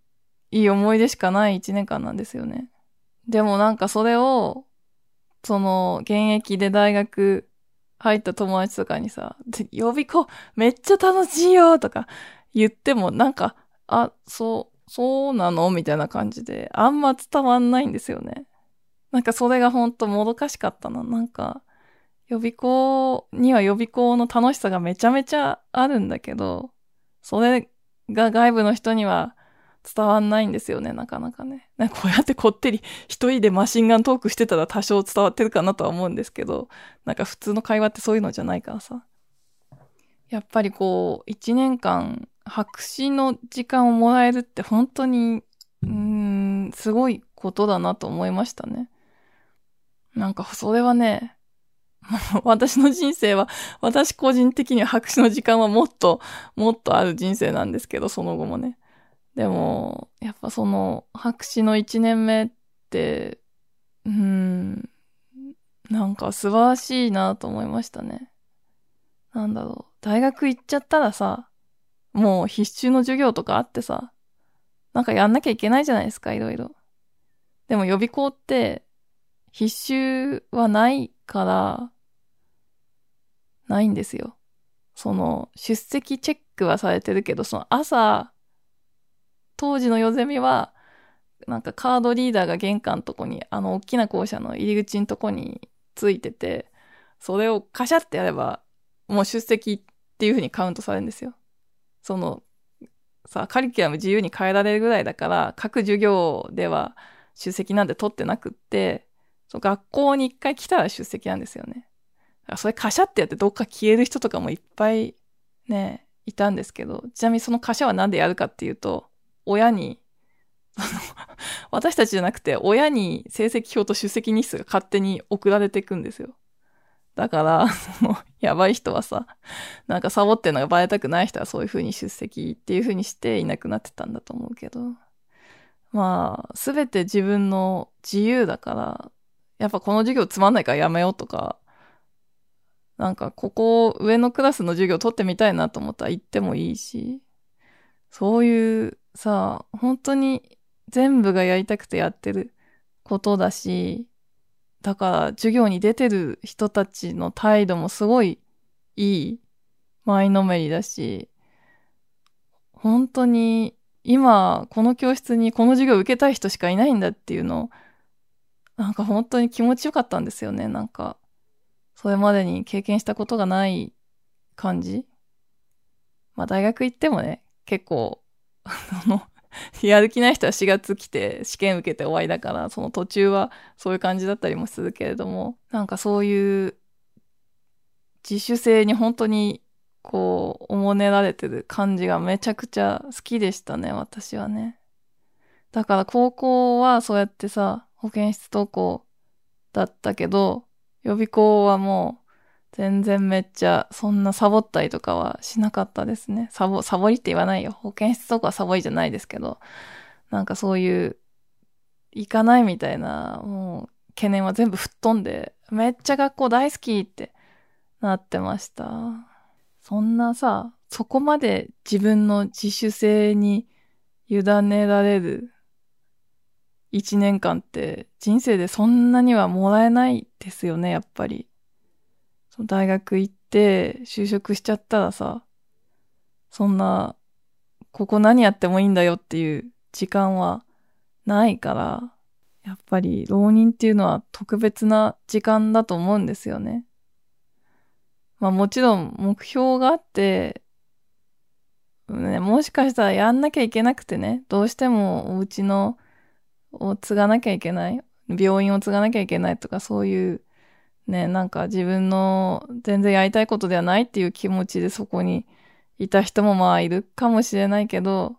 S1: いい思い出しかない一年間なんですよね。でもなんかそれを、その、現役で大学入った友達とかにさ、予備校めっちゃ楽しいよとか言ってもなんか、あ、そう、そうなの？みたいな感じで、あんま伝わんないんですよね。なんかそれがほんともどかしかったな。なんか、予備校には予備校の楽しさがめちゃめちゃあるんだけど、それが外部の人には伝わんないんですよね、なかなかね。なんかこうやってこってり一人でマシンガントークしてたら多少伝わってるかなとは思うんですけど、なんか普通の会話ってそういうのじゃないからさ。やっぱりこう、一年間白紙の時間をもらえるって本当に、うーん、すごいことだなと思いましたね。なんかそれはね、私の人生は、私個人的には白紙の時間はもっと、もっとある人生なんですけど、その後もね。でも、やっぱその、白紙の一年目って、うーん、なんか素晴らしいなと思いましたね。なんだろう。大学行っちゃったらさ、もう必修の授業とかあってさ、なんかやんなきゃいけないじゃないですか、いろいろ。でも予備校って、必修はないから、ないんですよ。その、出席チェックはされてるけど、その朝、当時のヨゼミは、なんかカードリーダーが玄関のとこに、あの大きな校舎の入り口のとこについてて、それをカシャってやれば、もう出席っていう風にカウントされるんですよ。その、さ、カリキュラム自由に変えられるぐらいだから、各授業では出席なんて取ってなくって、その学校に一回来たら出席なんですよね。それカシャってやってどっか消える人とかもいっぱいね、いたんですけど、ちなみにそのカシャはなんでやるかっていうと、親に、私たちじゃなくて、親に成績表と出席日数が勝手に送られていくんですよ。だから、その、やばい人はさ、なんかサボってんのがバレたくない人はそういう風に出席っていう風にしていなくなってたんだと思うけど。まあ、すべて自分の自由だから、やっぱこの授業つまんないからやめようとか、なんかここ上のクラスの授業取ってみたいなと思ったら行ってもいいし、そういうさ、本当に全部がやりたくてやってることだし、だから授業に出てる人たちの態度もすごいいい前のめりだし、本当に今この教室にこの授業を受けたい人しかいないんだっていうのなんか本当に気持ちよかったんですよね。なんか、それまでに経験したことがない感じ。まあ大学行ってもね、結構、あの、やる気ない人は4月来て試験受けて終わりだから、その途中はそういう感じだったりもするけれども、なんかそういう自主性に本当にこう、おもねられてる感じがめちゃくちゃ好きでしたね、私はね。だから高校はそうやってさ、保健室登校だったけど、予備校はもう全然めっちゃそんなサボったりとかはしなかったですね。サボ、サボりって言わないよ。保健室とかはサボりじゃないですけど、なんかそういう行かないみたいな、もう懸念は全部吹っ飛んで、めっちゃ学校大好きってなってました。そんなさ、そこまで自分の自主性に委ねられる一年間って人生でそんなにはもらえないですよね、やっぱり。その大学行って就職しちゃったらさ、そんな、ここ何やってもいいんだよっていう時間はないから、やっぱり浪人っていうのは特別な時間だと思うんですよね。まあもちろん目標があって、ね、もしかしたらやんなきゃいけなくてね、どうしてもお家のを継がなきゃいけない、病院を継がなきゃいけないとかそういうね、なんか自分の全然やりたいことではないっていう気持ちでそこにいた人もまあいるかもしれないけど、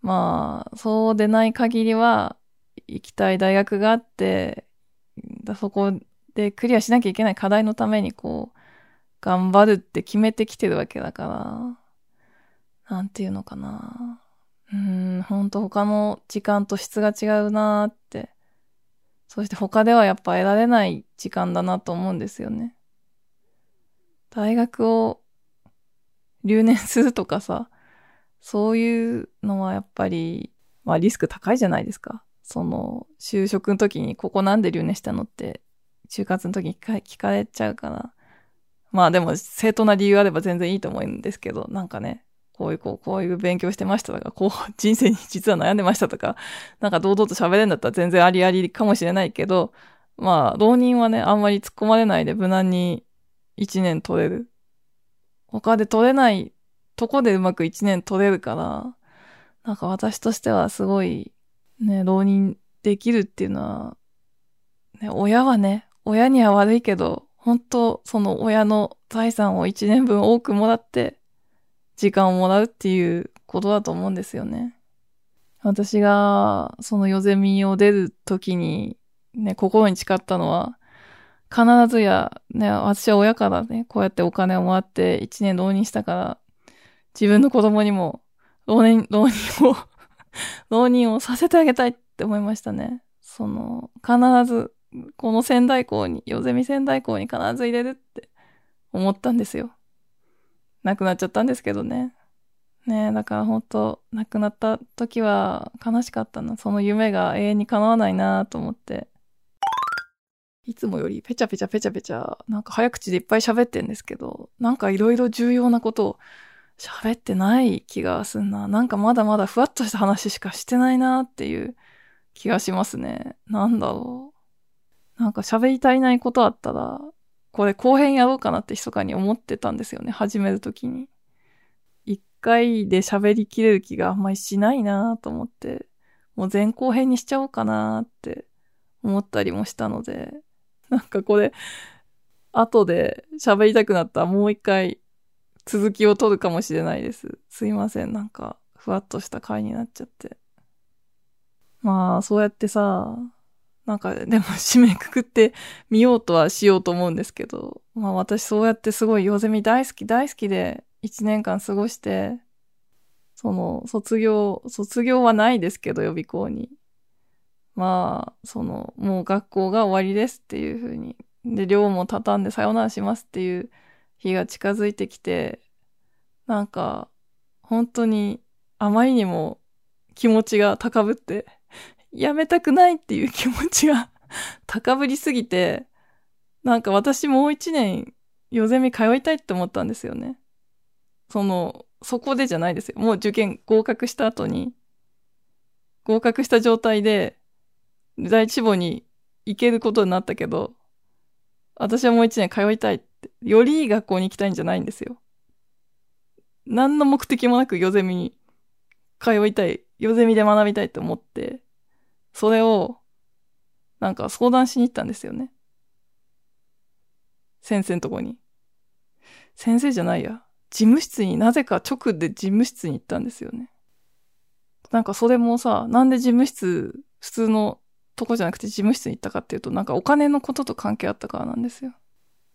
S1: まあ、そうでない限りは、行きたい大学があって、そこでクリアしなきゃいけない課題のためにこう、頑張るって決めてきてるわけだから、なんていうのかな。うん、ほんと他の時間と質が違うなーって。そして他ではやっぱ得られない時間だなと思うんですよね。大学を留年するとかさ、そういうのはやっぱり、まあリスク高いじゃないですか。その、就職の時にここなんで留年したのって、就活の時に聞かれちゃうから。まあでも正当な理由あれば全然いいと思うんですけど、なんかね、こういう、こう、こういう勉強してましたとか、こう、人生に実は悩んでましたとか、なんか堂々と喋れるんだったら全然ありありかもしれないけど、まあ、浪人はね、あんまり突っ込まれないで無難に一年取れる。他で取れないとこでうまく一年取れるから、なんか私としてはすごい、ね、浪人できるっていうのは、ね、親はね、親には悪いけど、本当その親の財産を一年分多くもらって、時間をもらうっていうことだと思うんですよね。私が、そのヨゼミを出るときに、ね、心に誓ったのは、必ずや、ね、私は親からね、こうやってお金をもらって一年浪人したから、自分の子供にも、浪人、浪人を 浪人をさせてあげたいって思いましたね。その、必ず、この仙台校に、ヨゼミ仙台校に必ず入れるって思ったんですよ。亡くなっちゃったんですけどね。ねだから本当亡くなった時は悲しかったな。その夢が永遠に叶わないなと思って。いつもよりペチャペチャペチャペチャ、なんか早口でいっぱい喋ってんですけど、なんかいろいろ重要なことを喋ってない気がすんな。なんかまだまだふわっとした話しかしてないなっていう気がしますね。なんだろう。なんか喋り足りないことあったら、これ後編やろうかなって密かに思ってたんですよね。始めるときに。一回で喋りきれる気があんまりしないなと思って、もう前後編にしちゃおうかなって思ったりもしたので、なんかこれ、後で喋りたくなったらもう一回続きを取るかもしれないです。すいません。なんか、ふわっとした回になっちゃって。まあ、そうやってさ、なんか、でも締めくくってみようとはしようと思うんですけど、まあ私そうやってすごいヨゼミ大好き大好きで一年間過ごして、その、卒業、卒業はないですけど予備校に。まあ、その、もう学校が終わりですっていう風に。で、寮も畳んでさよならしますっていう日が近づいてきて、なんか、本当にあまりにも気持ちが高ぶってやめたくないっていう気持ちが 高ぶりすぎて、なんか私もう一年、ヨゼミ通いたいって思ったんですよね。その、そこでじゃないですよ。もう受験合格した後に、合格した状態で、第一志望に行けることになったけど、私はもう一年通いたいって、よりいい学校に行きたいんじゃないんですよ。何の目的もなくヨゼミに通いたい、ヨゼミで学びたいって思って、それを、なんか相談しに行ったんですよね。先生のとこに。先生じゃないや。事務室になぜか直で事務室に行ったんですよね。なんかそれもさ、なんで事務室、普通のとこじゃなくて事務室に行ったかっていうと、なんかお金のことと関係あったからなんですよ。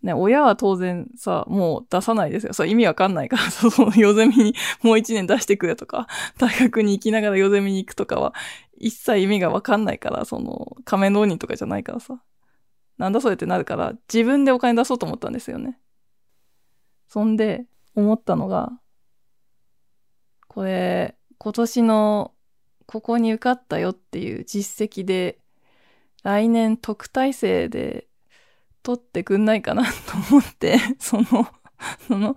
S1: ね、親は当然さ、もう出さないですよ。そう意味わかんないから、その、夜ゼミにもう一年出してくれとか、大学に行きながら夜ゼミに行くとかは、一切意味がわかんないから、その、仮面浪人とかじゃないからさ。なんだそれってなるから、自分でお金出そうと思ったんですよね。そんで、思ったのが、これ、今年の、ここに受かったよっていう実績で、来年特待生で取ってくんないかなと思って、その、その、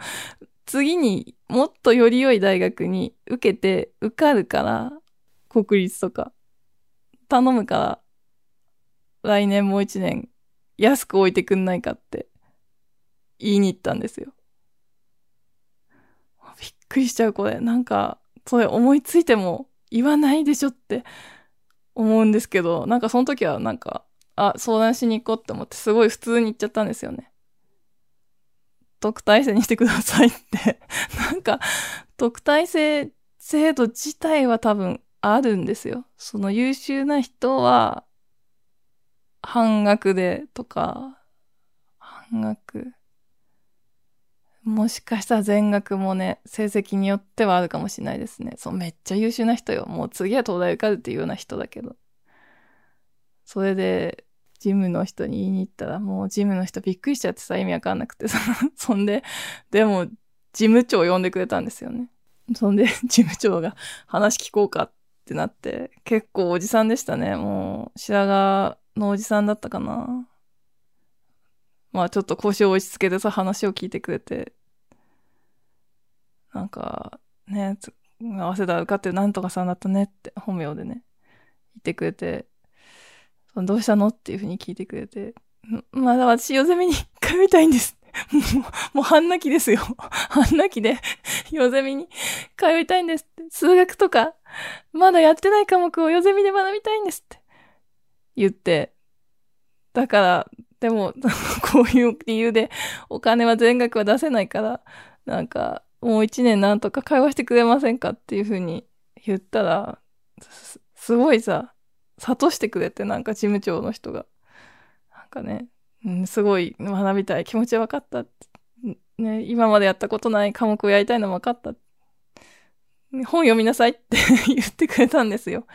S1: 次にもっとより良い大学に受けて受かるから、国立とか、頼むから、来年もう一年安く置いてくんないかって言いに行ったんですよ。びっくりしちゃう、これ。なんか、それ思いついても言わないでしょって思うんですけど、なんかその時はなんか、あ、相談しに行こうって思ってすごい普通に言っちゃったんですよね。特待生にしてくださいってなんか、特待生制度自体は多分あるんですよ。その優秀な人は、半額でとか、半額。もしかしたら全額もね、成績によってはあるかもしれないですね。そう、めっちゃ優秀な人よ。もう次は東大受かるっていうような人だけど。それで、ジムの人に言いに行ったら、もうジムの人びっくりしちゃってさ、意味わかんなくて、そんで、でも、事務長呼んでくれたんですよね。そんで、事務長が話聞こうかっってなって、結構おじさんでしたね。もう、白髪のおじさんだったかな。まあちょっと腰を落ち着けてさ、話を聞いてくれて、なんか、ね、合わせた受かってなんとかさんだったねって本名でね、言ってくれて、どうしたのっていうふうに聞いてくれて、まだ私、夜ゼミに通いたいんです。もう、もう半泣きですよ。半泣きで、夜ゼミに通いたいんですって。数学とか、まだやってない科目を夜ゼミで学びたいんですって言って。だから、でも、こういう理由でお金は全額は出せないから、なんか、もう一年なんとか会話してくれませんかっていうふうに言ったら、すごいさ、諭してくれて、なんか事務長の人が。なんかね、うん、すごい学びたい。気持ち分かった。ね、今までやったことない科目をやりたいの分かった。本読みなさいって 言ってくれたんですよ。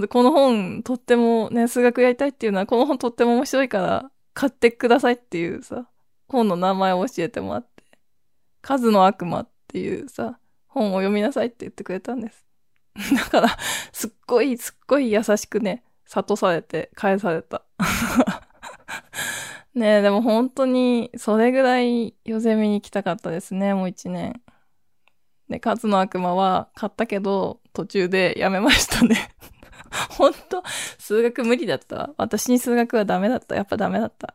S1: でこの本とってもね、数学やりたいっていうのは、この本とっても面白いから買ってくださいっていうさ、本の名前を教えてもらって、数の悪魔っていうさ、本を読みなさいって言ってくれたんです。だから、すっごい、すっごい優しくね、諭されて返された。ねえ、でも本当に、それぐらい、ヨゼミに行きたかったですね、もう一年。で、数の悪魔は買ったけど、途中でやめましたね。本当？数学無理だった？私に数学はダメだった？やっぱダメだった？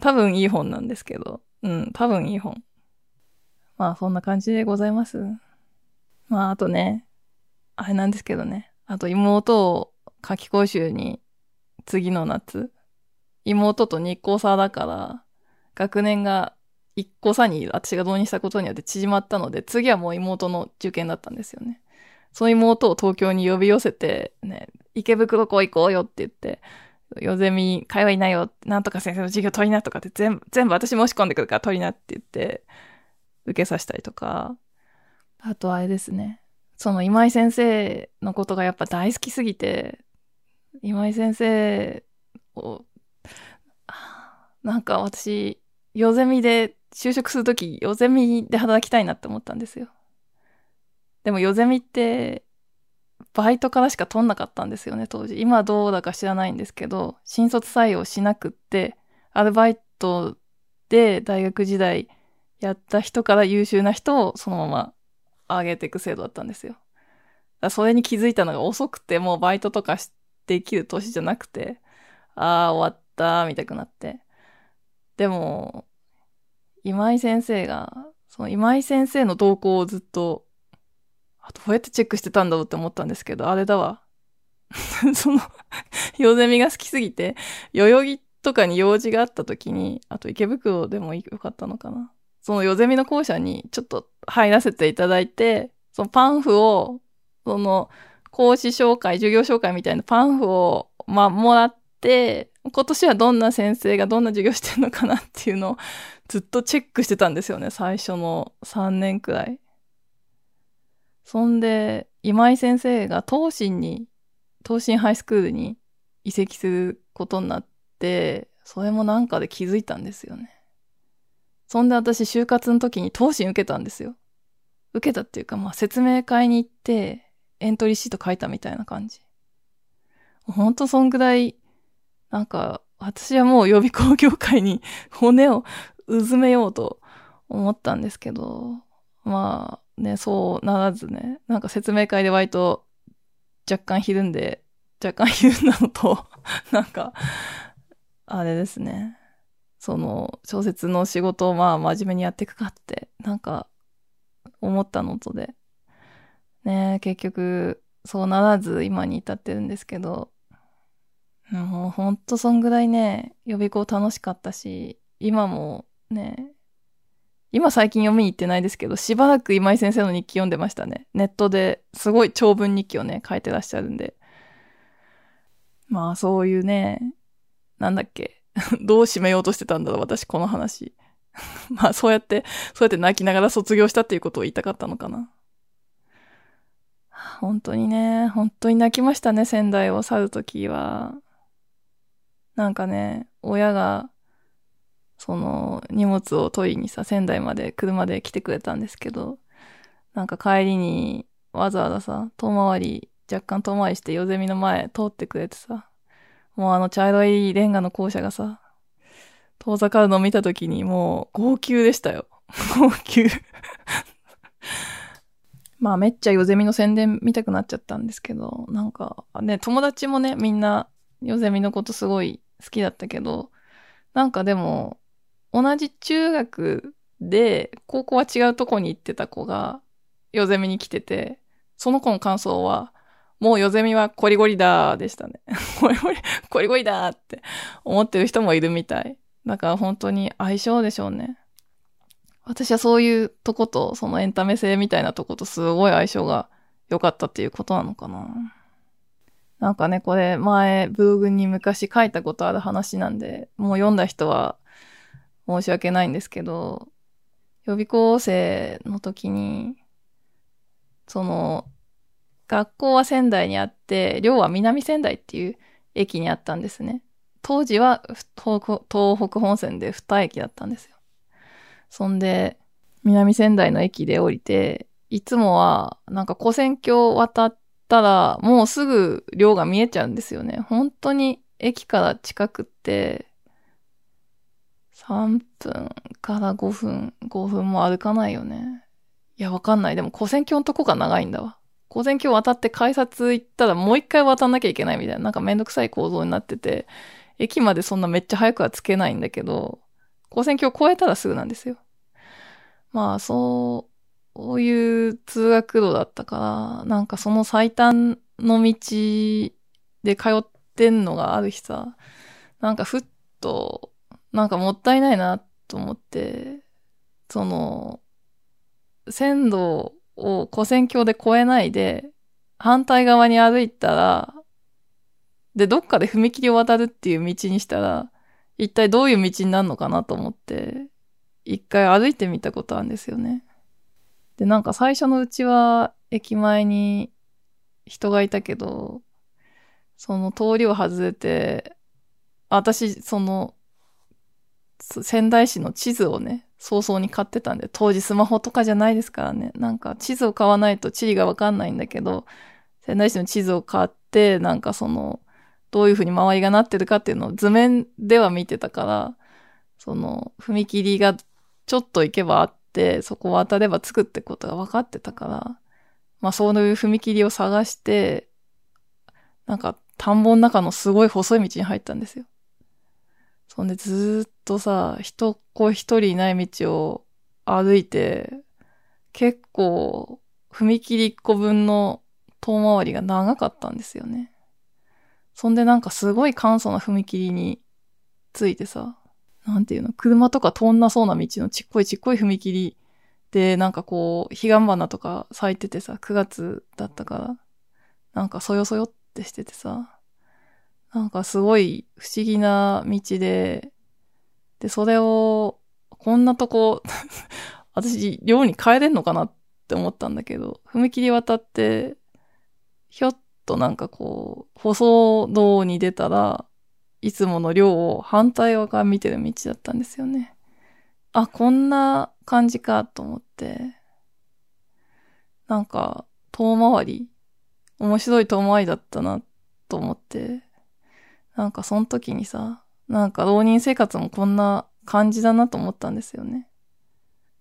S1: 多分いい本なんですけど。うん、多分いい本。まあ、そんな感じでございます。まあ、あとね、あれなんですけどね。あと妹を夏季講習に次の夏、妹と日光差だから、学年が一個差に私が導入したことによって縮まったので、次はもう妹の受験だったんですよね。その妹を東京に呼び寄せて、ね、池袋校行こうよって言って、よゼミ通いないよ、なんとか先生の授業取りなとかって全部、全部私申し込んでくるから取りなって言って、受けさせたりとか、あとあれですね。その今井先生のことがやっぱ大好きすぎて、今井先生を、なんか私、ヨゼミで就職するとき、ヨゼミで働きたいなって思ったんですよ。でもヨゼミって、バイトからしか取んなかったんですよね、当時。今どうだか知らないんですけど、新卒採用しなくって、アルバイトで大学時代やった人から優秀な人をそのまま上げていく制度だったんですよ。それに気づいたのが遅くて、もうバイトとかできる年じゃなくて、ああ、終わった、みたくなって。でも、今井先生が、その今井先生の動向をずっと、あとどうやってチェックしてたんだろうって思ったんですけど、あれだわ。その、ヨゼミが好きすぎて、代々木とかに用事があった時に、あと池袋でもよかったのかな。そのヨゼミの校舎にちょっと入らせていただいて、そのパンフをその、講師紹介、授業紹介みたいなパンフを、まあ、もらって、今年はどんな先生がどんな授業してるのかなっていうのをずっとチェックしてたんですよね、最初の3年くらい。そんで、今井先生が東進に、東進ハイスクールに移籍することになって、それもなんかで気づいたんですよね。そんで私就活の時に東進受けたんですよ。受けたっていうか、まあ説明会に行って、エントリーシート書いたみたいな感じ。ほんとそんぐらい、なんか、私はもう予備校業界に 骨をうずめようと思ったんですけど、まあね、そうならずね、なんか説明会で割と若干ひるんで、若干ひるんだのと、なんか、あれですね。その小説の仕事をまあ真面目にやっていくかって、なんか思ったのとで。ね結局そうならず今に至ってるんですけど、もうほんとそんぐらいね、予備校楽しかったし、今もね、今最近読みに行ってないですけど、しばらく今井先生の日記読んでましたね。ネットですごい長文日記をね、書いてらっしゃるんで。まあそういうね、なんだっけ。どう締めようとしてたんだろう、私、この話。まあ、そうやって、そうやって泣きながら卒業したっていうことを言いたかったのかな。本当にね、本当に泣きましたね、仙台を去るときは。なんかね、親が、その、荷物を取りにさ、仙台まで車で来てくれたんですけど、なんか帰りに、わざわざさ、遠回り、若干遠回りして夜ゼミの前通ってくれてさ、もうあの茶色いレンガの校舎がさ、遠ざかるのを見たときにもう号泣でしたよ。号泣 まあめっちゃヨゼミの宣伝見たくなっちゃったんですけど、なんかね、友達もね、みんなヨゼミのことすごい好きだったけど、なんかでも、同じ中学で、高校は違うとこに行ってた子が、ヨゼミに来てて、その子の感想は、もうヨゼミはコリゴリだーでしたね。コリゴリ、コリゴリだーって思ってる人もいるみたい。だから本当に相性でしょうね。私はそういうとこと、そのエンタメ性みたいなとことすごい相性が良かったっていうことなのかな。なんかね、これ前ブログに昔書いたことある話なんで、もう読んだ人は申し訳ないんですけど、予備校生の時に、その、学校は仙台にあって、寮は南仙台っていう駅にあったんですね。当時は東北本線で二駅だったんですよ。そんで、南仙台の駅で降りて、いつもは、なんか古線橋渡ったら、もうすぐ寮が見えちゃうんですよね。本当に駅から近くって、3分から5分、5分も歩かないよね。いや、わかんない。でも古線橋のとこが長いんだわ。午前今日渡って改札行ったらもう一回渡んなきゃいけないみたいな、なんかめんどくさい構造になってて、駅までそんなめっちゃ早くはつけないんだけど、午前今日越えたらすぐなんですよ。まあ、そうう、そういう通学路だったから、なんかその最短の道で通ってんのがある日さ、なんかふっと、なんかもったいないなと思って、その、線路を古線橋で越えないで、反対側に歩いたら、で、どっかで踏切を渡るっていう道にしたら、一体どういう道になるのかなと思って、一回歩いてみたことあるんですよね。で、なんか最初のうちは駅前に人がいたけど、その通りを外れて、私、その、仙台市の地図をね、早々に買ってたんで、当時スマホとかじゃないですからね。なんか地図を買わないと地理がわかんないんだけど、仙台市の地図を買って、なんかその、どういう風に周りがなってるかっていうのを図面では見てたから、その、踏切がちょっと行けばあって、そこを渡れば着くってことが分かってたから、まあそういう踏切を探して、なんか田んぼの中のすごい細い道に入ったんですよ。そんでずっとさ、人っ子一人いない道を歩いて、結構、踏切一個分の遠回りが長かったんですよね。そんでなんかすごい簡素な踏切についてさ、なんていうの、車とか通んなそうな道のちっこいちっこい踏切で、なんかこう、彼岸花とか咲いててさ、9月だったから、なんかそよそよってしててさ、なんかすごい不思議な道で、で、それを、こんなとこ、私、寮に帰れんのかなって思ったんだけど、踏切渡って、ひょっとなんかこう、舗装道に出たら、いつもの寮を反対側から見てる道だったんですよね。あ、こんな感じかと思って、なんか、遠回り、面白い遠回りだったなと思って、なんかその時にさ、なんか浪人生活もこんな感じだなと思ったんですよね。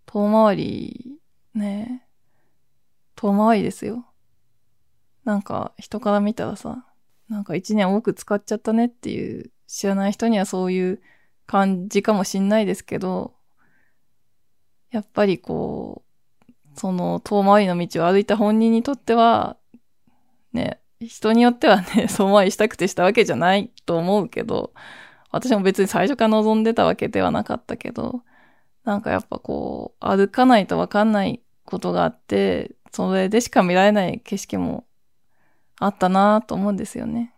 S1: 遠回り、ね遠回りですよ。なんか人から見たらさ、なんか一年多く使っちゃったねっていう知らない人にはそういう感じかもしんないですけど、やっぱりこう、その遠回りの道を歩いた本人にとっては、ね、人によってはね、遠回りしたくてしたわけじゃないと思うけど、私も別に最初から望んでたわけではなかったけど、なんかやっぱこう、歩かないとわかんないことがあって、それでしか見られない景色もあったなと思うんですよね。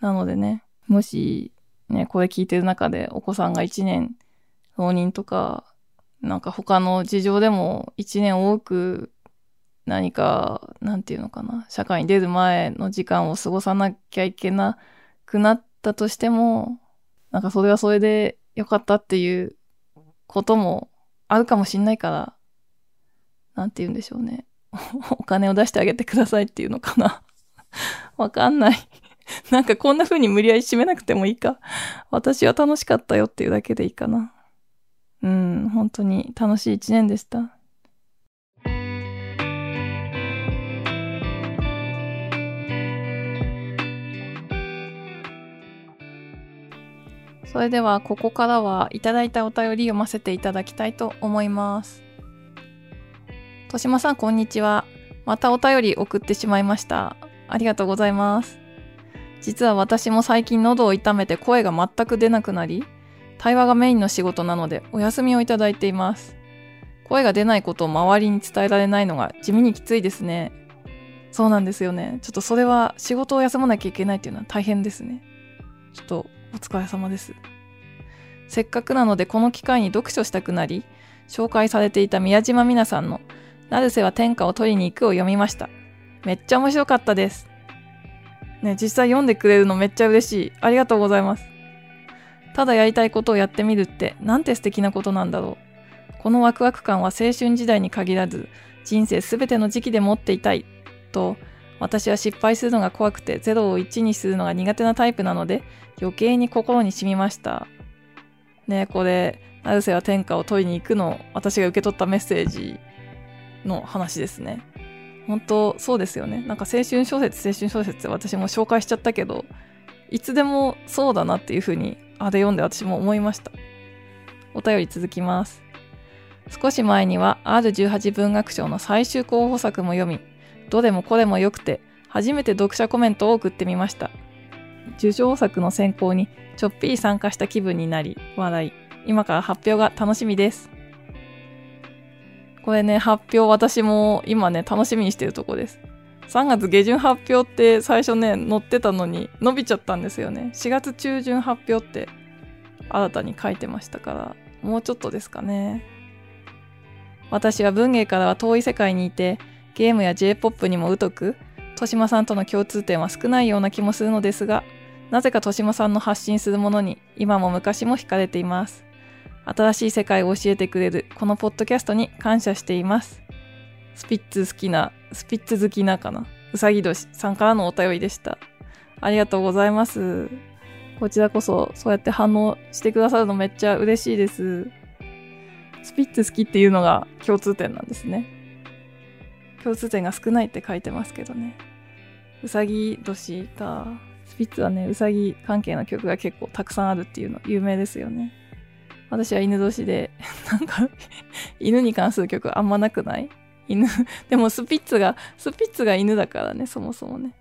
S1: なのでね、もし、ね、これ聞いてる中でお子さんが1年浪人とか、なんか他の事情でも1年多く何か、なんていうのかな、社会に出る前の時間を過ごさなきゃいけなくなったとしても、なんかそれはそれで良かったっていうこともあるかもしんないから、なんて言うんでしょうね。お金を出してあげてくださいっていうのかな。わかんない。なんかこんな風に無理やり締めなくてもいいか。私は楽しかったよっていうだけでいいかな。うん、本当に楽しい一年でした。それではここからはいただいたお便り読ませていただきたいと思います。としまさんこんにちは。またお便り送ってしまいました。ありがとうございます。実は私も最近喉を痛めて声が全く出なくなり、対話がメインの仕事なのでお休みをいただいています。声が出ないことを周りに伝えられないのが地味にきついですね。そうなんですよね。ちょっとそれは仕事を休まなきゃいけないっていうのは大変ですね。ちょっとお疲れ様です。せっかくなのでこの機会に読書したくなり、紹介されていた宮島みなさんの、成瀬は天下を取りに行くを読みました。めっちゃ面白かったです。ね、実際読んでくれるのめっちゃ嬉しい。ありがとうございます。ただやりたいことをやってみるってなんて素敵なことなんだろう。このワクワク感は青春時代に限らず、人生すべての時期で持っていたい。と、私は失敗するのが怖くて0を1にするのが苦手なタイプなので余計に心に染みました。ねこれ、成瀬は天下を取りに行くの私が受け取ったメッセージの話ですね。本当そうですよね。なんか青春小説、青春小説私も紹介しちゃったけど、いつでもそうだなっていうふうに、あれ読んで私も思いました。お便り続きます。少し前には R18 文学賞の最終候補作も読み、どれもこれも良くて、初めて読者コメントを送ってみました。受賞作の選考にちょっぴり参加した気分になり、笑い。今から発表が楽しみです。これね、発表私も今ね、楽しみにしてるとこです。3月下旬発表って最初ね、載ってたのに伸びちゃったんですよね。4月中旬発表って新たに書いてましたから、もうちょっとですかね。私は文芸からは遠い世界にいて、ゲームや J-POP にも疎く、豊島さんとの共通点は少ないような気もするのですが、なぜか豊島さんの発信するものに今も昔も惹かれています。新しい世界を教えてくれるこのポッドキャストに感謝しています。スピッツ好きな、スピッツ好きなかな、うさぎ年さんからのお便りでした。ありがとうございます。こちらこそそうやって反応してくださるのめっちゃ嬉しいです。スピッツ好きっていうのが共通点なんですね。共通点が少ないって書いてますけどね。うさぎ年か。スピッツはね、うさぎ関係の曲が結構たくさんあるっていうの有名ですよね。私は犬年で、なんか犬に関する曲あんまなくない？犬 でもスピッツが、スピッツが犬だからね、そもそもね。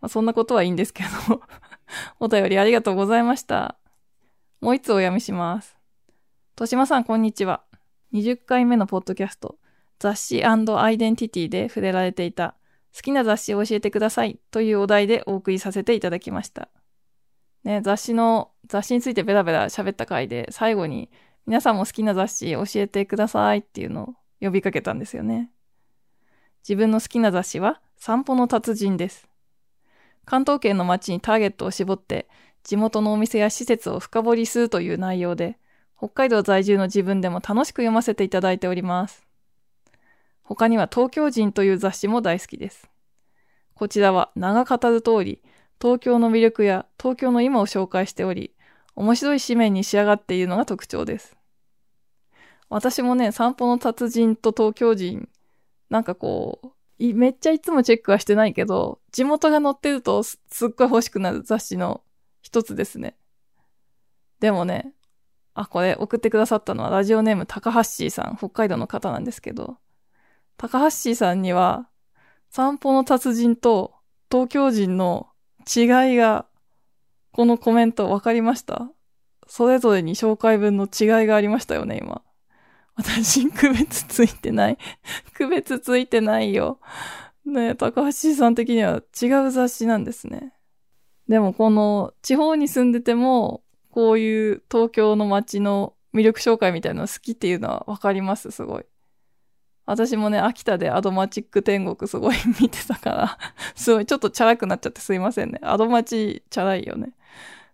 S1: まあ、そんなことはいいんですけど お便りありがとうございました。もう一つお読みします。としまさん、こんにちは。20回目のポッドキャスト、雑誌アイデンティティで触れられていた、好きな雑誌を教えてくださいというお題でお送りさせていただきました。ね、雑誌の、雑誌についてベラベラ喋った回で、最後に皆さんも好きな雑誌教えてくださいっていうのを呼びかけたんですよね。自分の好きな雑誌は散歩の達人です。関東圏の街にターゲットを絞って地元のお店や施設を深掘りするという内容で、北海道在住の自分でも楽しく読ませていただいております。他には東京人という雑誌も大好きです。こちらは名が語る通り、東京の魅力や東京の今を紹介しており、面白い紙面に仕上がっているのが特徴です。私もね、散歩の達人と東京人、なんかこう、めっちゃいつもチェックはしてないけど、地元が載ってるとすっごい欲しくなる雑誌の一つですね。でもね、あ、これ送ってくださったのはラジオネーム高橋ーさん、北海道の方なんですけど、高橋ーさんには、散歩の達人と東京人の違いが、このコメント分かりました？それぞれに紹介文の違いがありましたよね、今。私、区別ついてない。区別ついてないよ。ね高橋さん的には違う雑誌なんですね。でもこの地方に住んでても、こういう東京の街の魅力紹介みたいなの好きっていうのはわかります、すごい。私もね、秋田でアドマチック天国すごい見てたから すごいちょっとチャラくなっちゃってすいませんね。アドマチチャラいよね。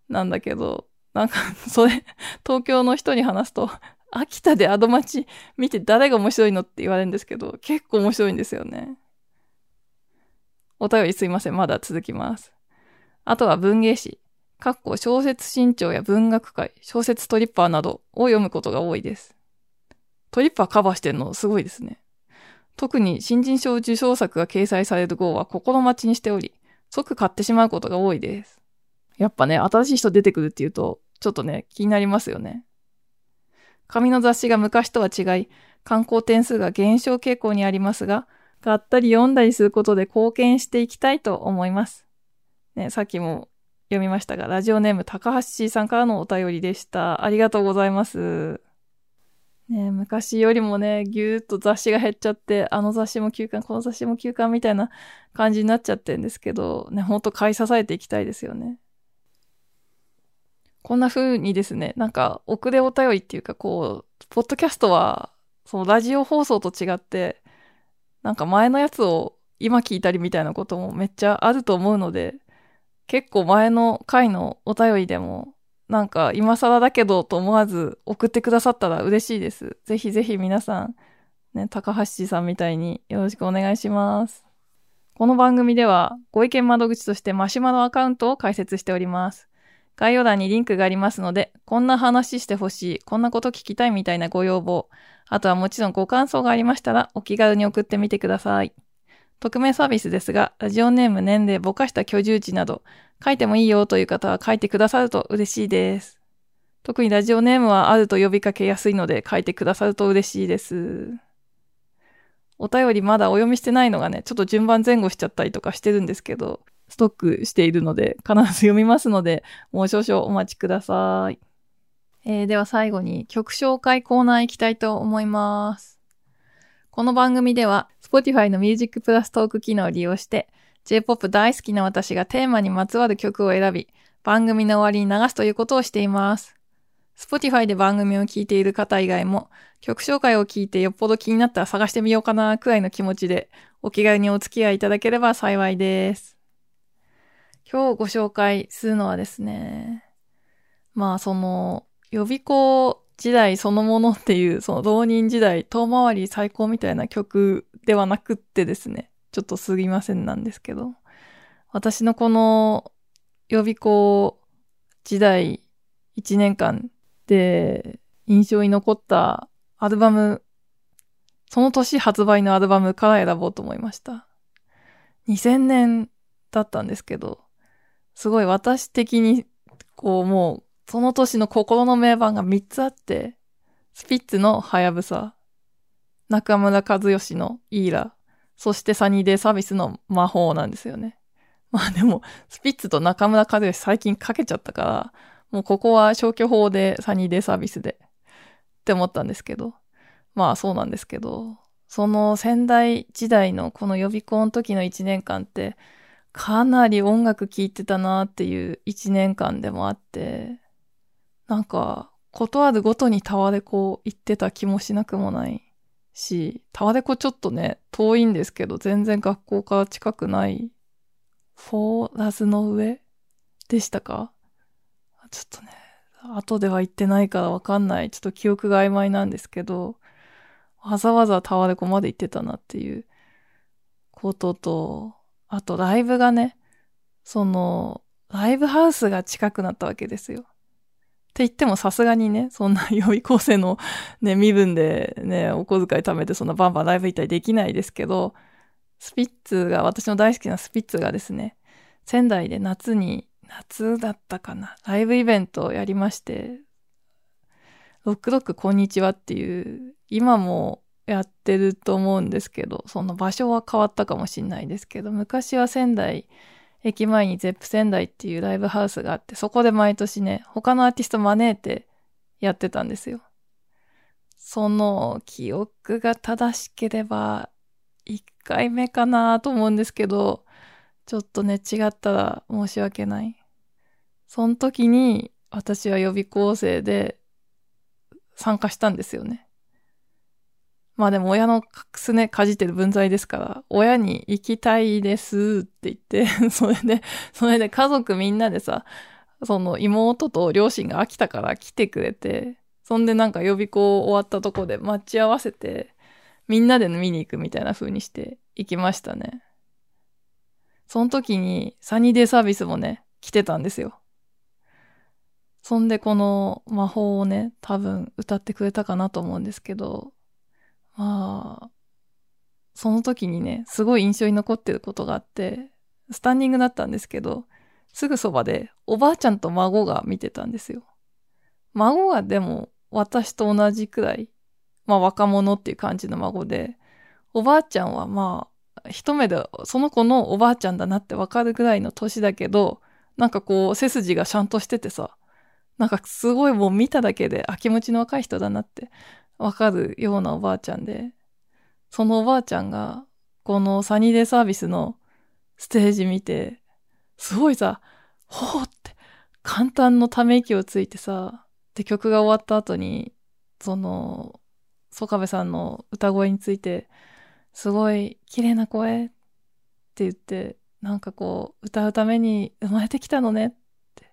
S1: なんだけど、なんか、それ、東京の人に話すと、秋田でアドマチ見て誰が面白いのって言われるんですけど、結構面白いんですよね。お便りすいません。まだ続きます。あとは文芸誌。かっこ小説新潮や文学界、小説トリッパーなどを読むことが多いです。トリッパーカバーしてんのすごいですね。特に新人賞受賞作が掲載される号は心待ちにしており、即買ってしまうことが多いです。やっぱね、新しい人出てくるっていうと、ちょっとね、気になりますよね。紙の雑誌が昔とは違い、観光点数が減少傾向にありますが、買ったり読んだりすることで貢献していきたいと思います。ね、さっきも読みましたが、ラジオネーム高橋さんからのお便りでした。ありがとうございます。ね、昔よりもね、ぎゅーっと雑誌が減っちゃって、あの雑誌も休刊、この雑誌も休刊みたいな感じになっちゃってるんですけど、ね、ほんと買い支えていきたいですよね。こんな風にですね、なんか、遅れお便りっていうか、こう、ポッドキャストは、そのラジオ放送と違って、なんか前のやつを今聞いたりみたいなこともめっちゃあると思うので、結構前の回のお便りでもなんか今更だけどと思わず送ってくださったら嬉しいです。ぜひぜひ皆さん、ね、高橋さんみたいによろしくお願いします。この番組ではご意見窓口としてマシュマロアカウントを開設しております。概要欄にリンクがありますので、こんな話してほしい、こんなこと聞きたいみたいなご要望、あとはもちろんご感想がありましたらお気軽に送ってみてください。匿名サービスですが、ラジオネーム、年齢、ぼかした居住地など、書いてもいいよという方は書いてくださると嬉しいです。特にラジオネームはあると呼びかけやすいので書いてくださると嬉しいです。お便りまだお読みしてないのがね、ちょっと順番前後しちゃったりとかしてるんですけど、ストックしているので、必ず読みますので、もう少々お待ちください。えー、では最後に曲紹介コーナー行きたいと思います。この番組では Spotify の Music Plus トーク機能を利用して J-POP 大好きな私がテーマにまつわる曲を選び番組の終わりに流すということをしています。Spotify で番組を聴いている方以外も曲紹介を聞いてよっぽど気になったら探してみようかなくらいの気持ちでお気軽にお付き合いいただければ幸いです。今日ご紹介するのはですね、まあその予備校時代そのものっていう、その浪人時代、遠回り最高みたいな曲ではなくってですね、ちょっとすぎませんなんですけど、私のこの予備校時代1年間で印象に残ったアルバム、その年発売のアルバムから選ぼうと思いました。2000年だったんですけど、すごい私的に、こうもうその年の心の名盤が3つあって、スピッツのハヤブサ、中村和義のイーラ、そしてサニーデイサービスの魔法なんですよね。まあでも、スピッツと中村和義最近かけちゃったから、もうここは消去法でサニーデイサービスでって思ったんですけど、まあそうなんですけど、その仙台時代のこの予備校の時の1年間って、かなり音楽聴いてたなっていう1年間でもあって、なんか、ことあるごとにタワレコ行ってた気もしなくもないし、タワレコちょっとね、遠いんですけど、全然学校から近くない、フォーラズの上でしたか？ちょっとね、後では行ってないからわかんない。ちょっと記憶が曖昧なんですけど、わざわざタワレコまで行ってたなっていうことと、あとライブがね、その、ライブハウスが近くなったわけですよ。って言ってもさすがにね、そんな 予備校生のね、身分でね、お小遣い貯めてそんなバンバンライブ行ったりできないですけど、スピッツが、私の大好きなスピッツがですね、仙台で夏に、夏だったかな、ライブイベントをやりまして、ロックロックこんにちはっていう、今もやってると思うんですけど、その場所は変わったかもしんないですけど、昔は仙台、駅前にゼップ仙台っていうライブハウスがあって、そこで毎年ね、他のアーティスト招いてやってたんですよ。その記憶が正しければ、1回目かなと思うんですけど、ちょっとね、違ったら申し訳ない。その時に私は予備校生で参加したんですよね。まあでも親のすねかじってる分際ですから、親に行きたいですって言って それで、それで家族みんなでさ、その妹と両親が飽きたから来てくれて、そんでなんか予備校終わったとこで待ち合わせて、みんなで見に行くみたいな風にして行きましたね。その時にサニーデイサービスもね、来てたんですよ。そんでこの魔法をね、多分歌ってくれたかなと思うんですけど、まあ、その時にね、すごい印象に残ってることがあって、スタンディングだったんですけど、すぐそばでおばあちゃんと孫が見てたんですよ。孫がでも私と同じくらい、まあ若者っていう感じの孫で、おばあちゃんはまあ、一目でその子のおばあちゃんだなってわかるぐらいの年だけど、なんかこう背筋がちゃんとしててさ、なんかすごいもう見ただけで、あ、気持ちの若い人だなってわかるようなおばあちゃんで、そのおばあちゃんが、このサニーデイサービスのステージ見て、すごいさ、ほーって簡単のため息をついてさ、で曲が終わった後に、その、ソカベさんの歌声について、すごい綺麗な声って言って、なんかこう、歌うために生まれてきたのねって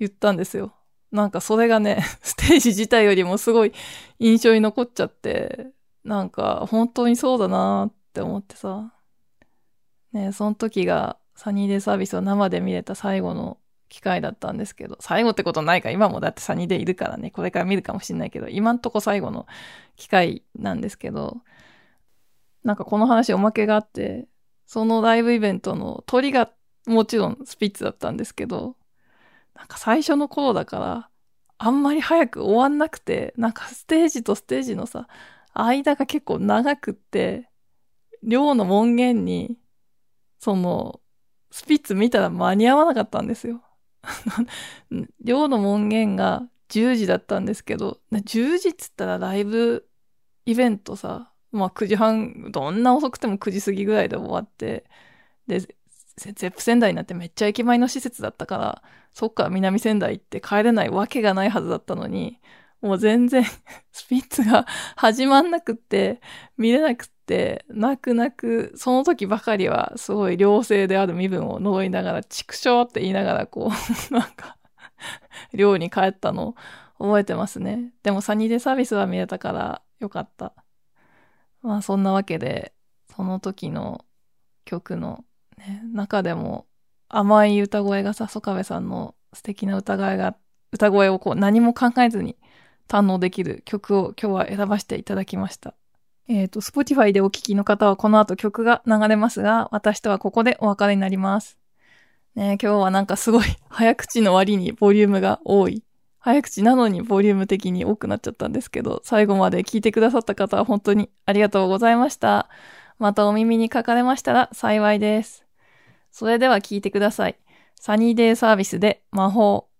S1: 言ったんですよ。なんかそれがね、ステージ自体よりもすごい印象に残っちゃって、なんか本当にそうだなって思ってさ。ね、その時がサニーデイサービスを生で見れた最後の機会だったんですけど、最後ってことないか、今もだってサニーデイいるからね、これから見るかもしんないけど、今んとこ最後の機会なんですけど、なんかこの話おまけがあって、そのライブイベントの鳥がもちろんスピッツだったんですけど、なんか最初の頃だから、あんまり早く終わんなくて、なんかステージとステージのさ、間が結構長くって、寮の門限に、その、スピッツ見たら間に合わなかったんですよ。寮の門限が10時だったんですけど、10時っつったらライブイベントさ、まあ9時半、どんな遅くても9時過ぎぐらいで終わって、で、ゼップ仙台なってめっちゃ駅前の施設だったから、そっか南仙台って帰れないわけがないはずだったのに、もう全然 スピッツが始まんなくって、見れなくって、泣く泣く、その時ばかりはすごい良性である身分を呪いながら、畜生って言いながらこう、なんか寮に帰ったの覚えてますね。でもサニーデサービスは見れたからよかった。まあそんなわけで、その時の曲のね、中でも甘い歌声がさ、曽我部さんの素敵な歌声が、歌声をこう何も考えずに堪能できる曲を今日は選ばせていただきました。えっ、ー、と、Spotify でお聴きの方はこの後曲が流れますが、私とはここでお別れになります。ね今日はなんかすごい早口の割にボリュームが多い。早口なのにボリューム的に多くなっちゃったんですけど、最後まで聞いてくださった方は本当にありがとうございました。またお耳にかかれましたら幸いです。それでは聞いてください。サニーデイサービスで魔法。